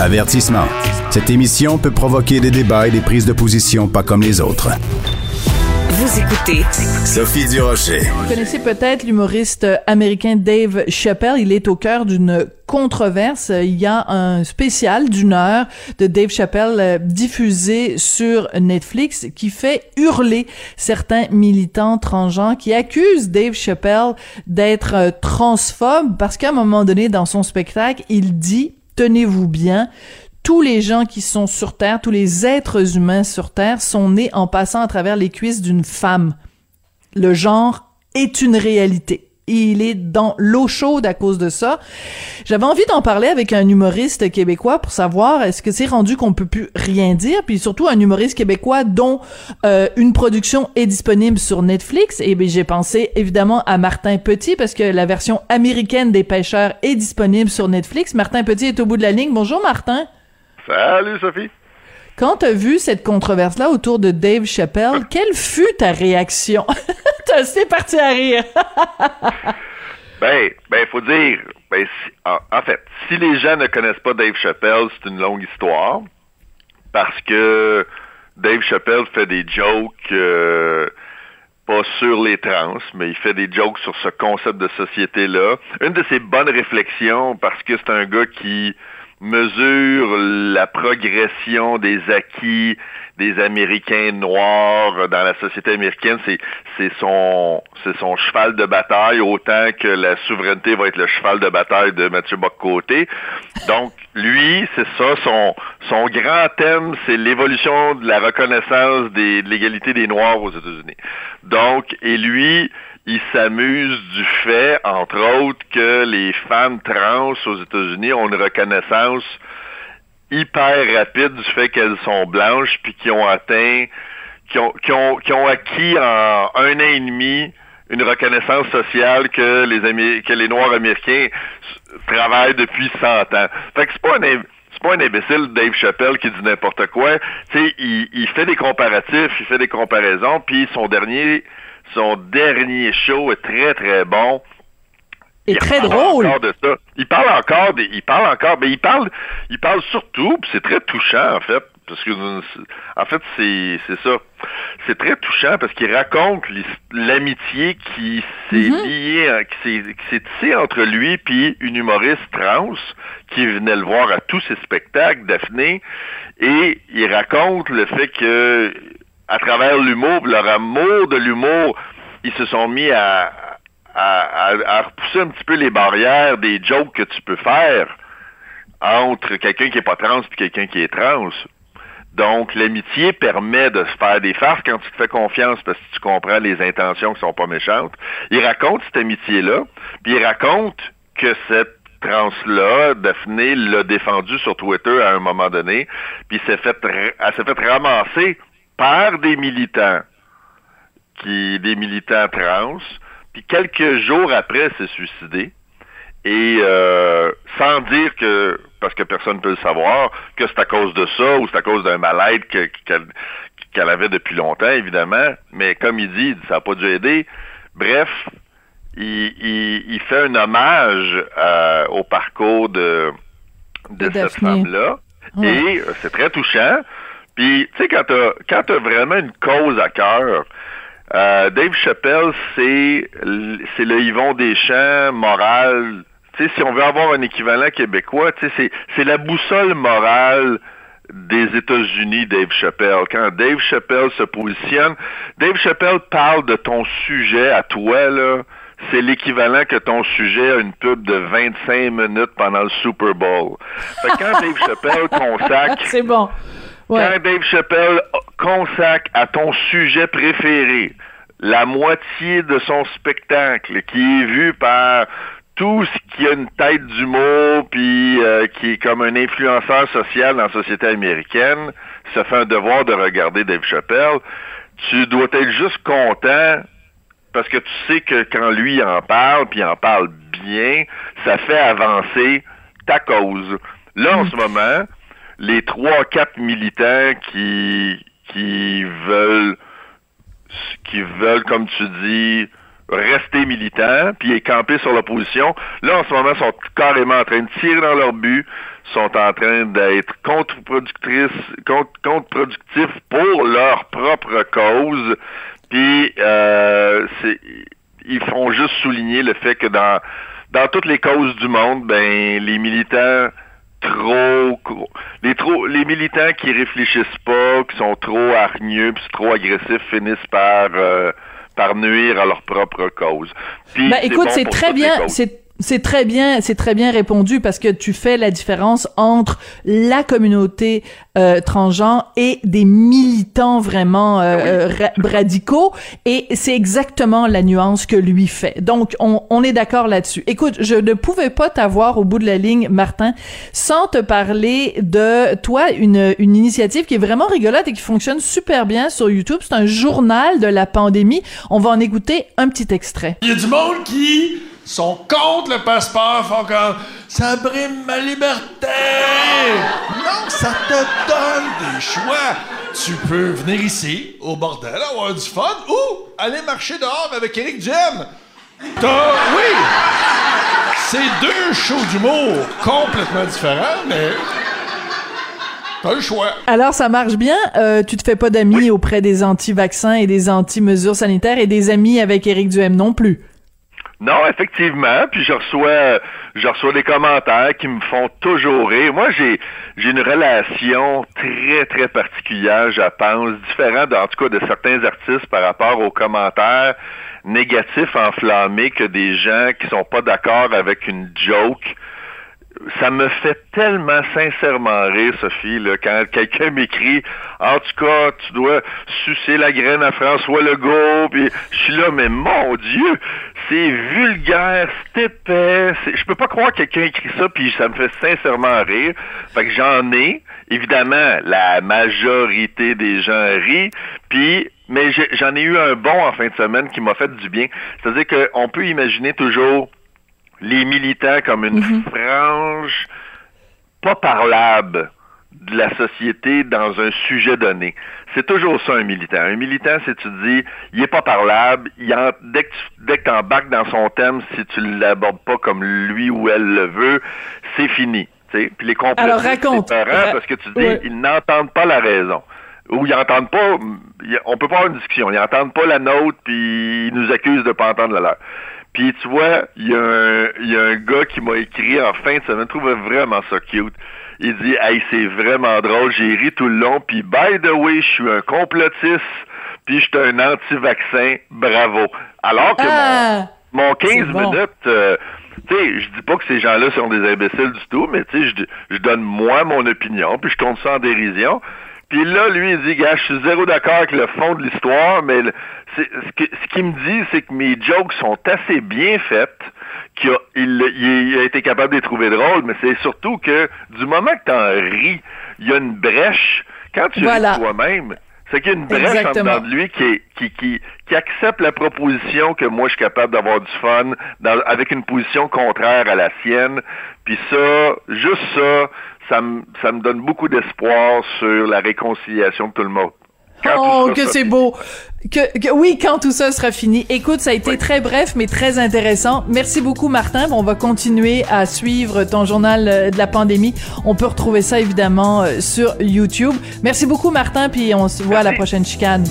Avertissement. Cette émission peut provoquer des débats et des prises de position pas comme les autres. Vous écoutez Sophie Durocher. Vous connaissez peut-être l'humoriste américain Dave Chappelle. Il est au cœur d'une controverse. Il y a un spécial d'une heure de Dave Chappelle euh, diffusé sur Netflix qui fait hurler certains militants transgenres qui accusent Dave Chappelle d'être euh, transphobe parce qu'à un moment donné dans son spectacle, il dit, tenez-vous bien, tous les gens qui sont sur Terre, tous les êtres humains sur Terre sont nés en passant à travers les cuisses d'une femme. Le genre est une réalité. Il est dans l'eau chaude à cause de ça. J'avais envie d'en parler avec un humoriste québécois pour savoir est-ce que c'est rendu qu'on peut plus rien dire, puis surtout un humoriste québécois dont euh, une production est disponible sur Netflix. Et bien j'ai pensé évidemment à Martin Petit parce que la version américaine des pêcheurs est disponible sur Netflix. Martin Petit est au bout de la ligne. Bonjour Martin. Salut Sophie. Quand t'as vu cette controverse-là autour de Dave Chappelle, quelle fut ta réaction? [laughs] [laughs] Assez parti à rire. [laughs] ben, ben, faut dire, ben, si- en, fait, si les gens ne connaissent pas Dave Chappelle, c'est une longue histoire. Parce que Dave Chappelle fait des jokes, euh, pas sur les trans, mais il fait des jokes sur ce concept de société-là. Une de ses bonnes réflexions, parce que c'est un gars qui mesure la progression des acquis des Américains noirs dans la société américaine, c'est c'est son c'est son cheval de bataille autant que la souveraineté va être le cheval de bataille de Mathieu Bock-Côté. Donc lui, c'est ça son son grand thème, c'est l'évolution de la reconnaissance des, de l'égalité des noirs aux États-Unis. Donc et lui, il s'amuse du fait, entre autres, que les femmes trans aux États-Unis ont une reconnaissance hyper rapide du fait qu'elles sont blanches puis qui ont atteint, qui ont, qui ont, qui ont acquis en un an et demi une reconnaissance sociale que les que les Noirs américains travaillent depuis 100 ans. Fait que c'est pas un c'est pas un imbécile Dave Chappelle qui dit n'importe quoi. Tu sais, il, il fait des comparatifs, il fait des comparaisons, puis son dernier son dernier show est très très bon. Et Il très parle drôle. encore de ça. Il parle encore, des, il parle encore, mais il parle, il parle surtout, c'est très touchant en fait, parce que en fait c'est c'est ça, c'est très touchant parce qu'il raconte l'amitié qui s'est liée, à- qui s'est qui s'est tissée entre lui puis une humoriste trans qui venait le voir à tous ses spectacles, Daphné, et il raconte le fait que à travers l'humour, leur amour de l'humour, ils se sont mis à, à, à- repousser un petit peu les barrières des jokes que tu peux faire entre quelqu'un qui est pas trans et quelqu'un qui est trans. Donc, l'amitié permet de se faire des farces quand tu te fais confiance parce que tu comprends les intentions qui sont pas méchantes. Il raconte cette amitié-là, puis il raconte que cette trans-là, Daphné l'a défendue sur Twitter à un moment donné, puis fait, elle s'est fait ramasser par des militants, qui, des militants trans, puis quelques jours après, s'est suicidée. Et euh, sans dire que, parce que personne ne peut le savoir, que c'est à cause de ça ou c'est à cause d'un mal-être que- qu'elle avait depuis longtemps, évidemment. Mais comme il dit, ça n'a pas dû aider. Bref, il, il- il fait un hommage au parcours de, de, De cette femme-là. Ouais. Et euh, c'est très touchant. Puis, tu sais, quand t'as quand t'as vraiment une cause à cœur, euh, Dave Chappelle, c'est c'est le Yvon Deschamps moral. Tu sais, si on veut avoir un équivalent québécois, tu sais, c'est c'est la boussole morale des États-Unis, Dave Chappelle. Quand Dave Chappelle se positionne, Dave Chappelle parle de ton sujet à toi, là. C'est l'équivalent que ton sujet a une pub de 25 minutes pendant le Super Bowl. Fait que quand Dave [laughs] Chappelle consacre C'est bon. Ouais. quand Dave Chappelle consacre à ton sujet préféré la moitié de son spectacle qui est vu par tout ce qui a une tête d'humour puis euh, qui est comme un influenceur social dans la société américaine, ça fait un devoir de regarder Dave Chappelle. Tu dois être juste content parce que tu sais que quand lui en parle, puis il en parle bien, ça fait avancer ta cause. Là, en ce moment, les trois, quatre militants qui, qui veulent, qui veulent, comme tu dis, rester militants, puis camper sur l'opposition. Là, en ce moment, sont carrément en train de tirer dans leur but, sont en train d'être contre-productrices, contre-productifs pour leur propre cause. Puis, euh, ils font juste souligner le fait que dans dans toutes les causes du monde, ben les militants trop les trop les militants qui réfléchissent pas, qui sont trop hargneux, puis trop agressifs finissent par euh, par nuire à leur propre cause. Puis, ben, écoute, c'est très bien, c'est c'est très bien, c'est très bien répondu parce que tu fais la différence entre la communauté euh, transgenre et des militants vraiment euh, euh radicaux et c'est exactement la nuance que lui fait. Donc on, on est d'accord là-dessus. Écoute, je ne pouvais pas t'avoir au bout de la ligne, Martin, sans te parler de toi une une initiative qui est vraiment rigolote et qui fonctionne super bien sur YouTube. C'est un journal de la pandémie. On va en écouter un petit extrait. Il y a du monde qui sont contre le passeport, font comme ça brime ma liberté. Non, ça te donne des choix. Tu peux venir ici, au bordel, avoir du fun, ou aller marcher dehors avec Eric Duhem. T'as, oui, c'est deux shows d'humour complètement différents, mais T'as le choix. Alors, ça marche bien? Euh, tu te fais pas d'amis auprès des anti-vaccins et des anti-mesures sanitaires et des amis avec Éric Duhem non plus? Non, effectivement. Puis je reçois, des commentaires qui me font toujours rire. Moi, j'ai, une relation très, très particulière, je pense, différente, en tout cas, de certains artistes par rapport aux commentaires négatifs enflammés que des gens qui sont pas d'accord avec une joke ça me fait tellement sincèrement rire, Sophie, là, quand quelqu'un m'écrit En tout cas, tu dois sucer la graine à François Legault, puis je suis là, mais mon Dieu, c'est vulgaire, c'est épais. Je peux pas croire que quelqu'un écrit ça, puis ça me fait sincèrement rire. Fait que j'en ai. Évidemment, la majorité des gens rient, puis mais j'en ai eu un bon en fin de semaine qui m'a fait du bien. C'est-à-dire qu'on peut imaginer toujours les militants comme une mhm. frange pas parlable de la société dans un sujet donné. C'est toujours ça un militant. Un militant, c'est tu dis, il est pas parlable, il en, dès que tu embarques dans son thème, si tu l'abordes pas comme lui ou elle le veut, c'est fini. Puis les complotistes, c'est parce que tu dis, ils n'entendent pas la raison. Ou ils n'entendent pas, on peut pas avoir une discussion, ils n'entendent pas la nôtre, puis ils nous accusent de pas entendre la leur. Puis tu vois, il y, a un, y a un gars qui m'a écrit en fin de semaine, je trouvais vraiment ça cute. Il dit Hey, c'est vraiment drôle, j'ai ri tout le long, puis by the way, je suis un complotiste, puis je suis un anti-vaccin, bravo. Alors que mon, ah! mon 15 minutes, euh, tu sais, je dis pas que ces gens-là sont des imbéciles du tout, mais tu sais, je, je donne moi mon opinion, puis je compte ça en dérision. Puis là, lui, il dit, gars, je suis zéro d'accord avec le fond de l'histoire, mais ce qu'il me dit, c'est que mes jokes sont assez bien faites, qu'il a, il, a été capable de les trouver drôles, mais c'est surtout que du moment que tu en ris, il y a une brèche. Quand tu ris toi-même, c'est qu'il y a une brèche en dedans de lui qui, qui, qui, qui, accepte la proposition que moi je suis capable d'avoir du fun avec une position contraire à la sienne. Puis ça, juste ça, ça me, ça me donne beaucoup d'espoir sur la réconciliation de tout le monde. Oh, que c'est beau. Que, oui, quand tout ça sera fini. Écoute, ça a été très bref, mais très intéressant. Merci beaucoup, Martin. On va continuer à suivre ton journal euh, de la pandémie. On peut retrouver ça, évidemment, euh, sur YouTube. Merci beaucoup, Martin, puis on se voit à la prochaine chicane.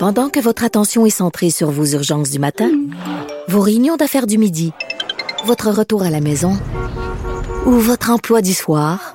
Pendant que votre attention est centrée sur vos urgences du matin, vos réunions d'affaires du midi, votre retour à la maison ou votre emploi du soir,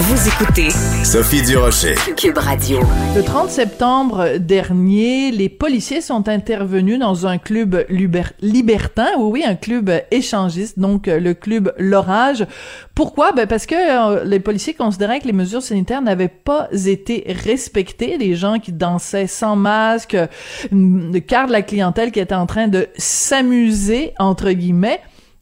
Vous écoutez Sophie Durocher. Cube Radio. Le 30 septembre dernier, les policiers sont intervenus dans un club liber- libertin, oui, oui, un club échangiste, donc euh, le club L'Orage. Pourquoi? Ben parce que euh, les policiers considéraient que les mesures sanitaires n'avaient pas été respectées. Les gens qui dansaient sans masque, le quart de la clientèle qui était en train de s'amuser, entre guillemets.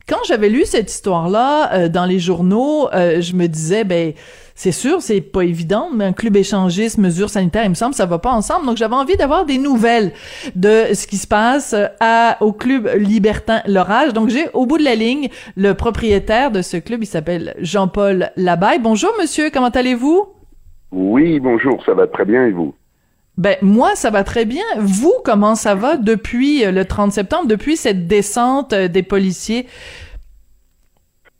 Quand j'avais lu cette histoire-là euh, dans les journaux, euh, je me disais, ben c'est sûr, c'est pas évident, mais un club échangiste, mesures sanitaires, il me semble, ça va pas ensemble. Donc j'avais envie d'avoir des nouvelles de ce qui se passe euh, à au club libertin L'Orage. Donc j'ai au bout de la ligne le propriétaire de ce club, il s'appelle Jean-Paul Labaye. Bonjour monsieur, comment allez-vous? Oui, bonjour, ça va très bien et vous? Ben moi ça va très bien. Vous comment ça va depuis euh, le 30 septembre, depuis cette descente euh, des policiers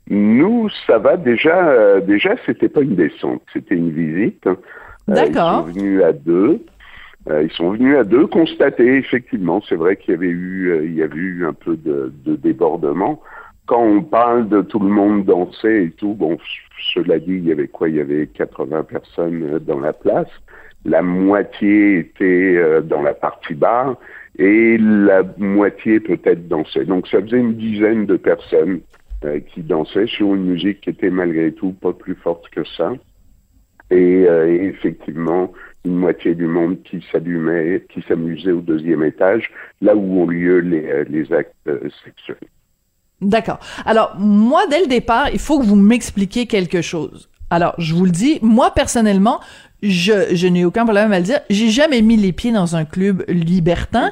Nous, ça va déjà. euh, déjà, c'était pas une descente, c'était une visite. hein. Euh, D'accord. ils sont venus à deux. Euh, ils sont venus à deux constater effectivement, c'est vrai qu'il y avait eu, euh, il y avait eu un peu de, de débordement. Quand on parle de tout le monde danser et tout, bon, cela dit, il y avait quoi? Il y avait 80 personnes dans la place. La moitié était euh, dans la partie bar et la moitié peut-être dansait. Donc ça faisait une dizaine de personnes euh, qui dansaient sur une musique qui était malgré tout pas plus forte que ça. Et, euh, et effectivement, une moitié du monde qui s'allumait, qui s'amusait au deuxième étage, là où ont lieu les, euh, les actes sexuels. D'accord. Alors, moi, dès le départ, il faut que vous m'expliquiez quelque chose. Alors, je vous le dis, moi, personnellement, je, je n'ai aucun problème à le dire. J'ai jamais mis les pieds dans un club libertin,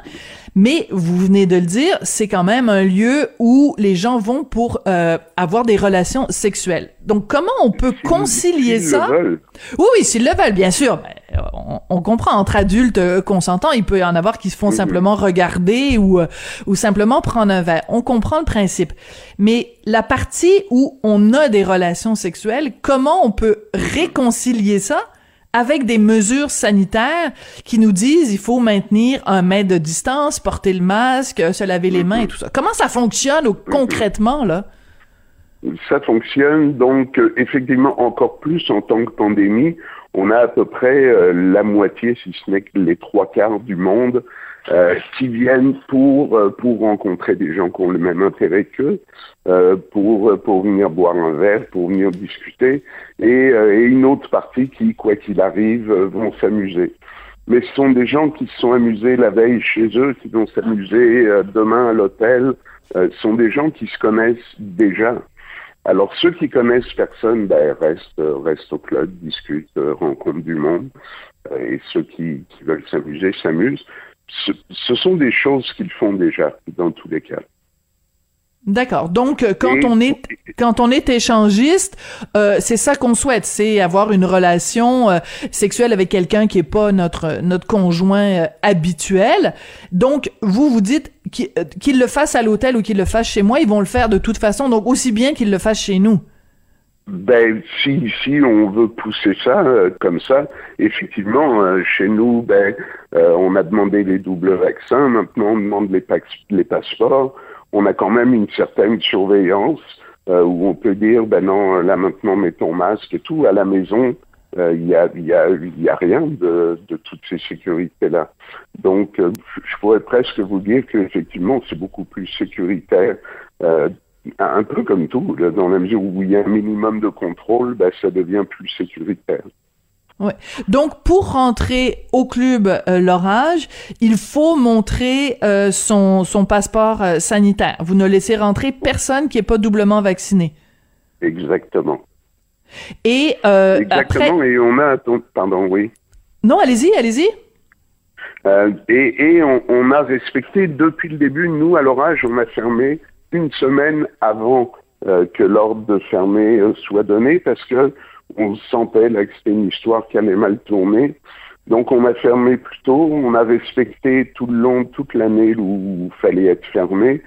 mais vous venez de le dire, c'est quand même un lieu où les gens vont pour euh, avoir des relations sexuelles. Donc, comment on peut concilier ça? le. Oui, oui, s'ils le veulent, bien sûr. Ben, on, on comprend entre adultes euh, consentants, il peut y en avoir qui se font simplement regarder ou euh, ou simplement prendre un verre. On comprend le principe. Mais la partie où on a des relations sexuelles, comment on peut réconcilier ça avec des mesures sanitaires qui nous disent il faut maintenir un mètre de distance, porter le masque, se laver les mains et tout ça. Comment ça fonctionne au- concrètement là? Ça fonctionne donc euh, effectivement encore plus en tant que pandémie. On a à peu près euh, la moitié, si ce n'est que les trois quarts du monde, euh, qui viennent pour euh, pour rencontrer des gens qui ont le même intérêt qu'eux, euh, pour euh, pour venir boire un verre, pour venir discuter, et, et une autre partie qui, quoi qu'il arrive, vont s'amuser. Mais ce sont des gens qui se sont amusés la veille chez eux, qui vont s'amuser demain à l'hôtel. Ce sont des gens qui se connaissent déjà. Alors ceux qui connaissent personne, ben, restent, restent au club, discutent, rencontrent du monde. Et ceux qui, qui veulent s'amuser s'amusent. Ce, ce sont des choses qu'ils font déjà dans tous les cas. D'accord. Donc euh, quand Et- on est quand on est échangiste, euh, c'est ça qu'on souhaite, c'est avoir une relation euh, sexuelle avec quelqu'un qui est pas notre notre conjoint euh, habituel. Donc vous vous dites qu'il euh, qu'il le fasse à l'hôtel ou qu'il le fasse chez moi, ils vont le faire de toute façon. Donc aussi bien qu'ils le fassent chez nous. Ben, si, si on veut pousser ça euh, comme ça, effectivement, euh, chez nous, ben, euh, on a demandé les doubles vaccins, maintenant on demande les, les passeports. On a quand même une certaine surveillance euh, où on peut dire, ben non, là maintenant mets ton masque et tout. À la maison, euh, il y, a, y, a, y a rien de, de toutes ces sécurités-là. Donc, euh, je pourrais presque vous dire qu'effectivement, c'est beaucoup plus sécuritaire euh, un peu comme tout, là, dans la mesure où il y a un minimum de contrôle, ben, ça devient plus sécuritaire. Ouais. Donc pour rentrer au club euh, l'orage, il faut montrer euh, son son passeport euh, sanitaire. Vous ne laissez rentrer personne qui est pas doublement vacciné. Exactement. Et euh, Exactement, après et on a, pardon, oui. Non, allez-y, allez-y. Et et on, on a respecté depuis le début, nous à l'orage, on a fermé une semaine avant euh, que l'ordre de fermer euh, soit donné parce que on sentait là que c'était une histoire qui allait mal tourner. Donc on a fermé plus tôt, on a respecté tout le long, toute l'année où il fallait être fermé.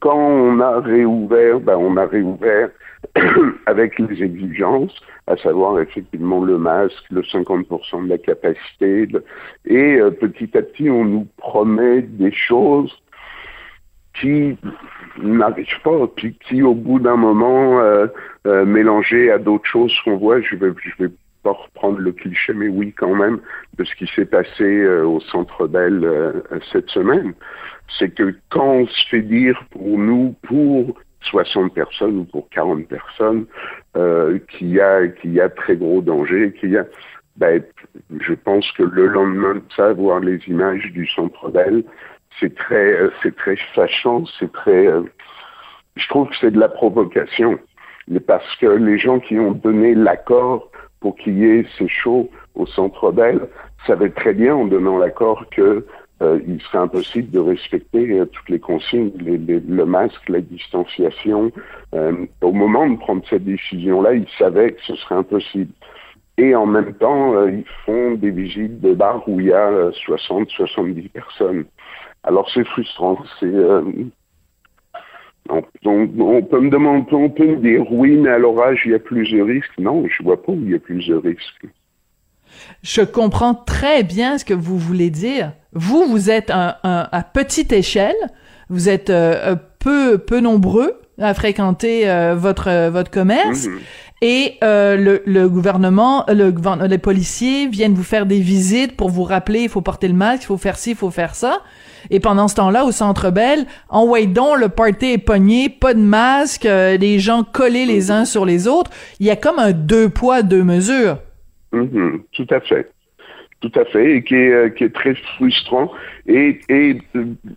Quand on a réouvert, ben on a réouvert [clears throat] avec les exigences, à savoir effectivement le masque, le 50% de la capacité, et euh, petit à petit on nous promet des choses qui n'arrivent pas, puis qui au bout d'un moment euh, euh, mélangées à d'autres choses qu'on voit, je vais, je vais pas reprendre le cliché, mais oui quand même, de ce qui s'est passé euh, au Centre Bell euh, cette semaine. C'est que quand on se fait dire pour nous, pour 60 personnes ou pour 40 personnes, qu'il y a qu'il y a très gros danger, qu'il y a ben, je pense que le lendemain de ça, voir les images du Centre Bell, c'est très c'est très fâchant, c'est très je trouve que c'est de la provocation. Mais parce que les gens qui ont donné l'accord pour qu'il y ait ces shows au Centre Bell savaient très bien en donnant l'accord que euh, il serait impossible de respecter euh, toutes les consignes, le masque, la distanciation. Euh, au moment de prendre cette décision-là, ils savaient que ce serait impossible. Et en même temps, euh, ils font des visites de bars où il y a 60, 70 personnes. Alors c'est frustrant, c'est on, on, peut me demander, on peut me dire oui, mais à l'orage, il y a plus de risques. Non, je vois pas où il y a plus de risques. Je comprends très bien ce que vous voulez dire. Vous, vous êtes à petite échelle, vous êtes euh, peu peu nombreux à fréquenter euh, votre euh, votre commerce. Mm -hmm. Et euh, le, le, gouvernement, le, les policiers viennent vous faire des visites pour vous rappeler il faut porter le masque, il faut faire ci, il faut faire ça. Et pendant ce temps-là, au Centre Bell, en donc le party est pogné, pas de masque, euh, les gens collés les uns sur les autres. Il y a comme un deux poids, deux mesures. Mm -hmm, tout à fait. Tout à fait, et qui est, qui est très frustrant. Et, et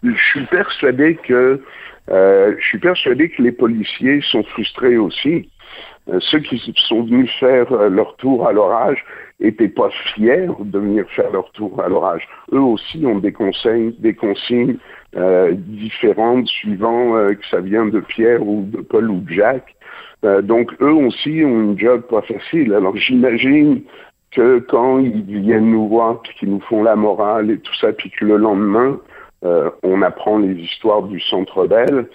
je suis persuadé que euh, je suis persuadé que les policiers sont frustrés aussi. Euh, ceux qui sont venus faire euh, leur tour à l'orage étaient pas fiers de venir faire leur tour à l'orage. Eux aussi ont des conseils, des consignes euh, différentes suivant euh, que ça vient de Pierre ou de Paul ou de Jacques. Euh, donc eux aussi ont une job pas facile. Alors j'imagine que quand ils viennent nous voir, puis qu'ils nous font la morale et tout ça, puis que le lendemain euh, on apprend les histoires du Centre Bell,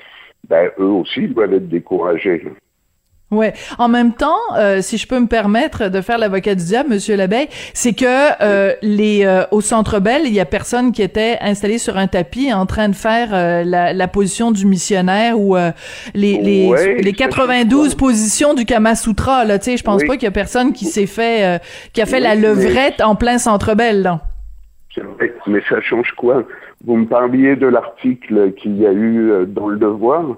ben eux aussi doivent être découragés. Ouais. En même temps, euh, si je peux me permettre de faire l'avocat du diable, Monsieur Labeille, c'est que euh, les euh, au Centre Bell, il y a personne qui était installé sur un tapis en train de faire euh, la, la, position du missionnaire ou euh, les les, ouais, les 92 positions du Kama Sutra. Là, tu sais, je pense Oui. pas qu'il y a personne qui s'est fait qui a fait la levrette en plein Centre Bell. Là. Vrai, mais ça change quoi? Vous me parliez de l'article qu'il y a eu dans Le Devoir.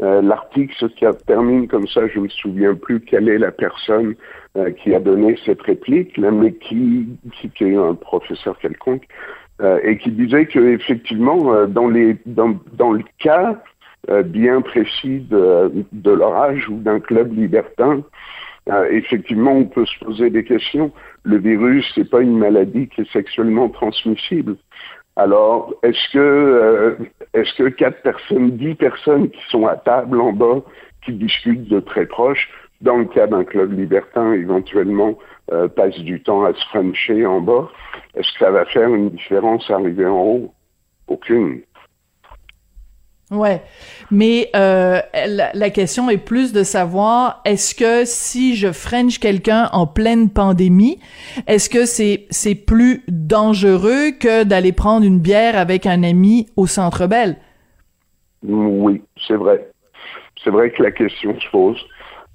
Euh, L'article se termine comme ça, je me souviens plus quelle est la personne euh, qui a donné cette réplique, là, mais qui, qui, qui un professeur quelconque, euh, et qui disait que effectivement, dans les dans, dans le cas bien précis de, l'orage ou d'un club libertin, euh, effectivement, on peut se poser des questions. Le virus, c'est pas une maladie qui est sexuellement transmissible. Alors, est-ce que euh, est-ce que quatre personnes, dix personnes qui sont à table en bas, qui discutent de très proche, dans le cas d'un club libertin, éventuellement euh, passent du temps à se frencher en bas, est-ce que ça va faire une différence arriver en haut? Aucune. Ouais, mais euh, la, question est plus de savoir est-ce que si je French quelqu'un en pleine pandémie, est-ce que c'est c'est plus dangereux que d'aller prendre une bière avec un ami au Centre Bell? Oui, c'est vrai. C'est vrai que la question se pose.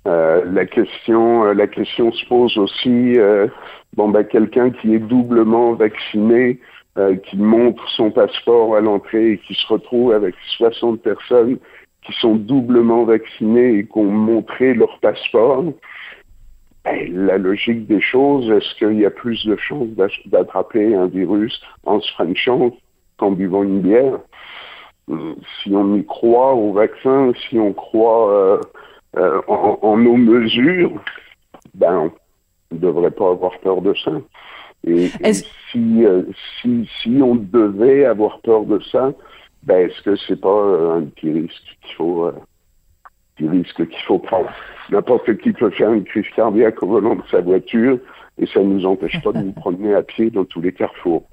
Euh, la question, euh, la question se pose aussi. Euh, bon, ben quelqu'un qui est doublement vacciné euh, qui montre son passeport à l'entrée et qui se retrouve avec 60 personnes qui sont doublement vaccinées et qui ont montré leur passeport, ben, la logique des choses, est-ce qu'il y a plus de chances d'attraper un virus en se frenchant qu'en buvant une bière? Si on y croit au vaccin, si on croit euh, euh, en, en, nos mesures, ben, on ne devrait pas avoir peur de ça. Et, et si, euh, si, si on devait avoir peur de ça, ben, est-ce que c'est pas euh, un petit risque qu'il faut, euh, petit risque qu'il faut prendre? N'importe qui peut faire une crise cardiaque au volant de sa voiture et ça ne nous empêche pas de nous [laughs] promener à pied dans tous les carrefours.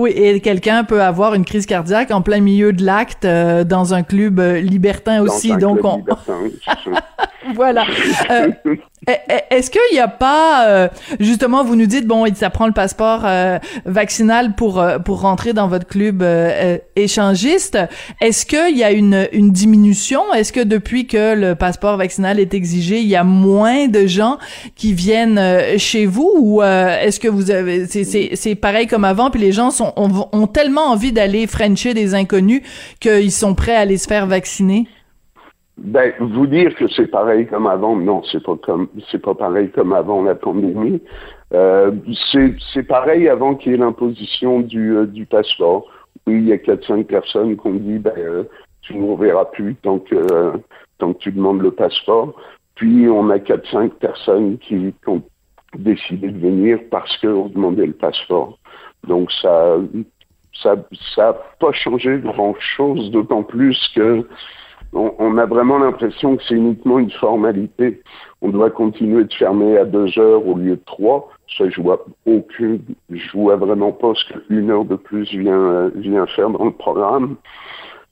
Oui, et quelqu'un peut avoir une crise cardiaque en plein milieu de l'acte euh, dans un club libertin aussi. Dans donc on libertin, [laughs] voilà. Euh, Eh, eh, est-ce qu'il n'y a pas, euh, justement, vous nous dites, bon, ça prend le passeport euh, vaccinal pour euh, pour rentrer dans votre club échangiste. Est-ce qu'il y a une, une diminution? Est-ce que depuis que le passeport vaccinal est exigé, il y a moins de gens qui viennent chez vous? Ou est-ce que vous avez, c'est pareil comme avant, puis les gens sont ont, ont tellement envie d'aller frencher des inconnus qu'ils sont prêts à aller se faire vacciner? Ben, vous dire que c'est pareil comme avant, non, c'est pas comme, c'est pas pareil comme avant la pandémie. Euh, c'est pareil avant qu'il y ait l'imposition du, euh, du passeport. Oui, il y a 4-5 personnes qui ont dit, ben, euh, tu ne reverras plus tant que, euh, tant que tu demandes le passeport. Puis on a 4-5 personnes qui, ont décidé de venir parce qu'on demandait le passeport. Donc ça, ça, ça n'a pas changé grand chose, d'autant plus que on, a vraiment l'impression que c'est uniquement une formalité. On doit continuer de fermer à deux heures au lieu de trois. Ça, je vois aucune, je vois vraiment pas ce qu'une heure de plus vient, vient faire dans le programme.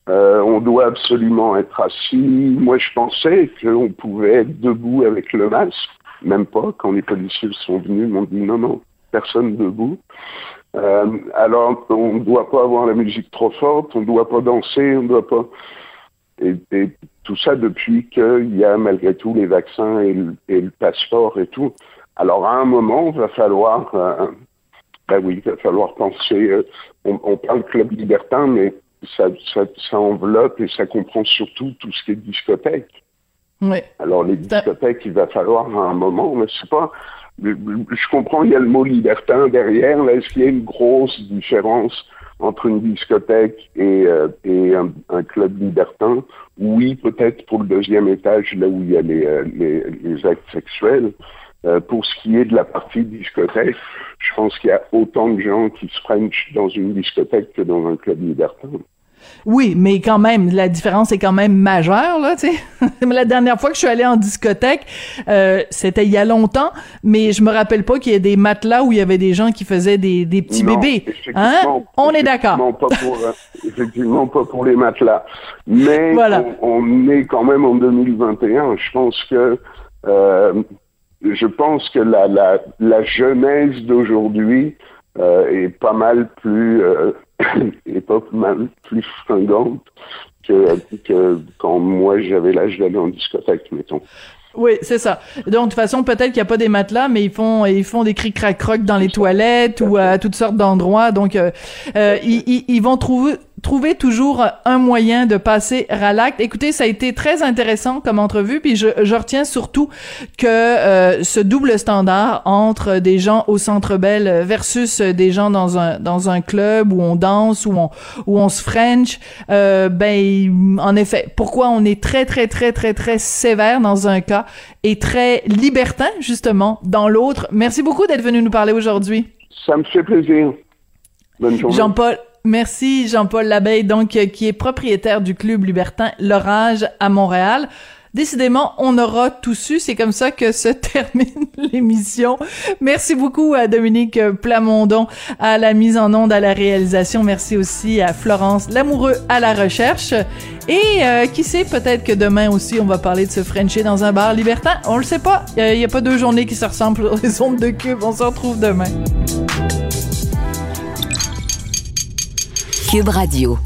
Euh, on doit absolument être assis. Moi, je pensais qu'on pouvait être debout avec le masque. Même pas. Quand les policiers sont venus, ils m'ont dit non, non, personne debout. Euh, alors, on ne doit pas avoir la musique trop forte, on ne doit pas danser, on ne doit pas. Et, et, tout ça depuis qu'il y a malgré tout les vaccins et le, et le, passeport et tout. Alors à un moment, il va falloir, euh, ben oui, il va falloir penser. Euh, on, on, parle club libertin, mais ça, ça, ça, enveloppe et ça comprend surtout tout ce qui est discothèque. Oui. Alors les discothèques, il va falloir à un moment, mais c'est pas. Je comprends, il y a le mot libertin derrière. Est-ce qu'il y a une grosse différence entre une discothèque et, euh, un, club libertin? Oui, peut-être pour le deuxième étage, là où il y a les, euh, les, actes sexuels. Euh, pour ce qui est de la partie discothèque, je pense qu'il y a autant de gens qui se frenchent dans une discothèque que dans un club libertin. Oui, mais quand même, la différence est quand même majeure, là, tu sais. [laughs] la dernière fois que je suis allée en discothèque, euh, c'était il y a longtemps, mais je me rappelle pas qu'il y ait des matelas où il y avait des gens qui faisaient des, des petits non, bébés. Hein? On est d'accord. Euh, effectivement, pas pour les matelas. Mais voilà. on, on, est quand même en 2021. Je pense que, euh, je pense que la, la, la jeunesse d'aujourd'hui euh, est pas mal plus euh, [laughs] pas mal plus fringante que, que quand moi j'avais l'âge d'aller en discothèque, mettons. Oui, c'est ça. Donc, de toute façon, peut-être qu'il n'y a pas des matelas, mais ils font, ils font des cris crac croc dans les toilettes ou à toutes sortes d'endroits. Donc, euh, euh, ils, ils, vont trouver, trouver toujours un moyen de passer à l'acte. Écoutez, ça a été très intéressant comme entrevue, puis je, je retiens surtout que euh, ce double standard entre des gens au Centre Bell versus des gens dans un dans un club où on danse, où on où on se French, euh, ben en effet, pourquoi on est très très très très très sévère dans un cas? Et très libertin justement dans l'autre. Merci beaucoup d'être venu nous parler aujourd'hui. Ça me fait plaisir. Bonne journée. Jean-Paul Merci Jean-Paul Labeille, donc qui est propriétaire du club libertin L'Orage à Montréal. Décidément, on aura tout su. C'est comme ça que se [laughs] termine l'émission. Merci beaucoup à Dominique Plamondon à la mise en onde, à la réalisation. Merci aussi à Florence Lamoureux à la recherche. Et euh, qui sait, peut-être que demain aussi, on va parler de se frencher dans un bar libertin. On le sait pas. Il n'y a, pas deux journées qui se ressemblent sur les ondes de cube. On se retrouve demain. Cube Radio.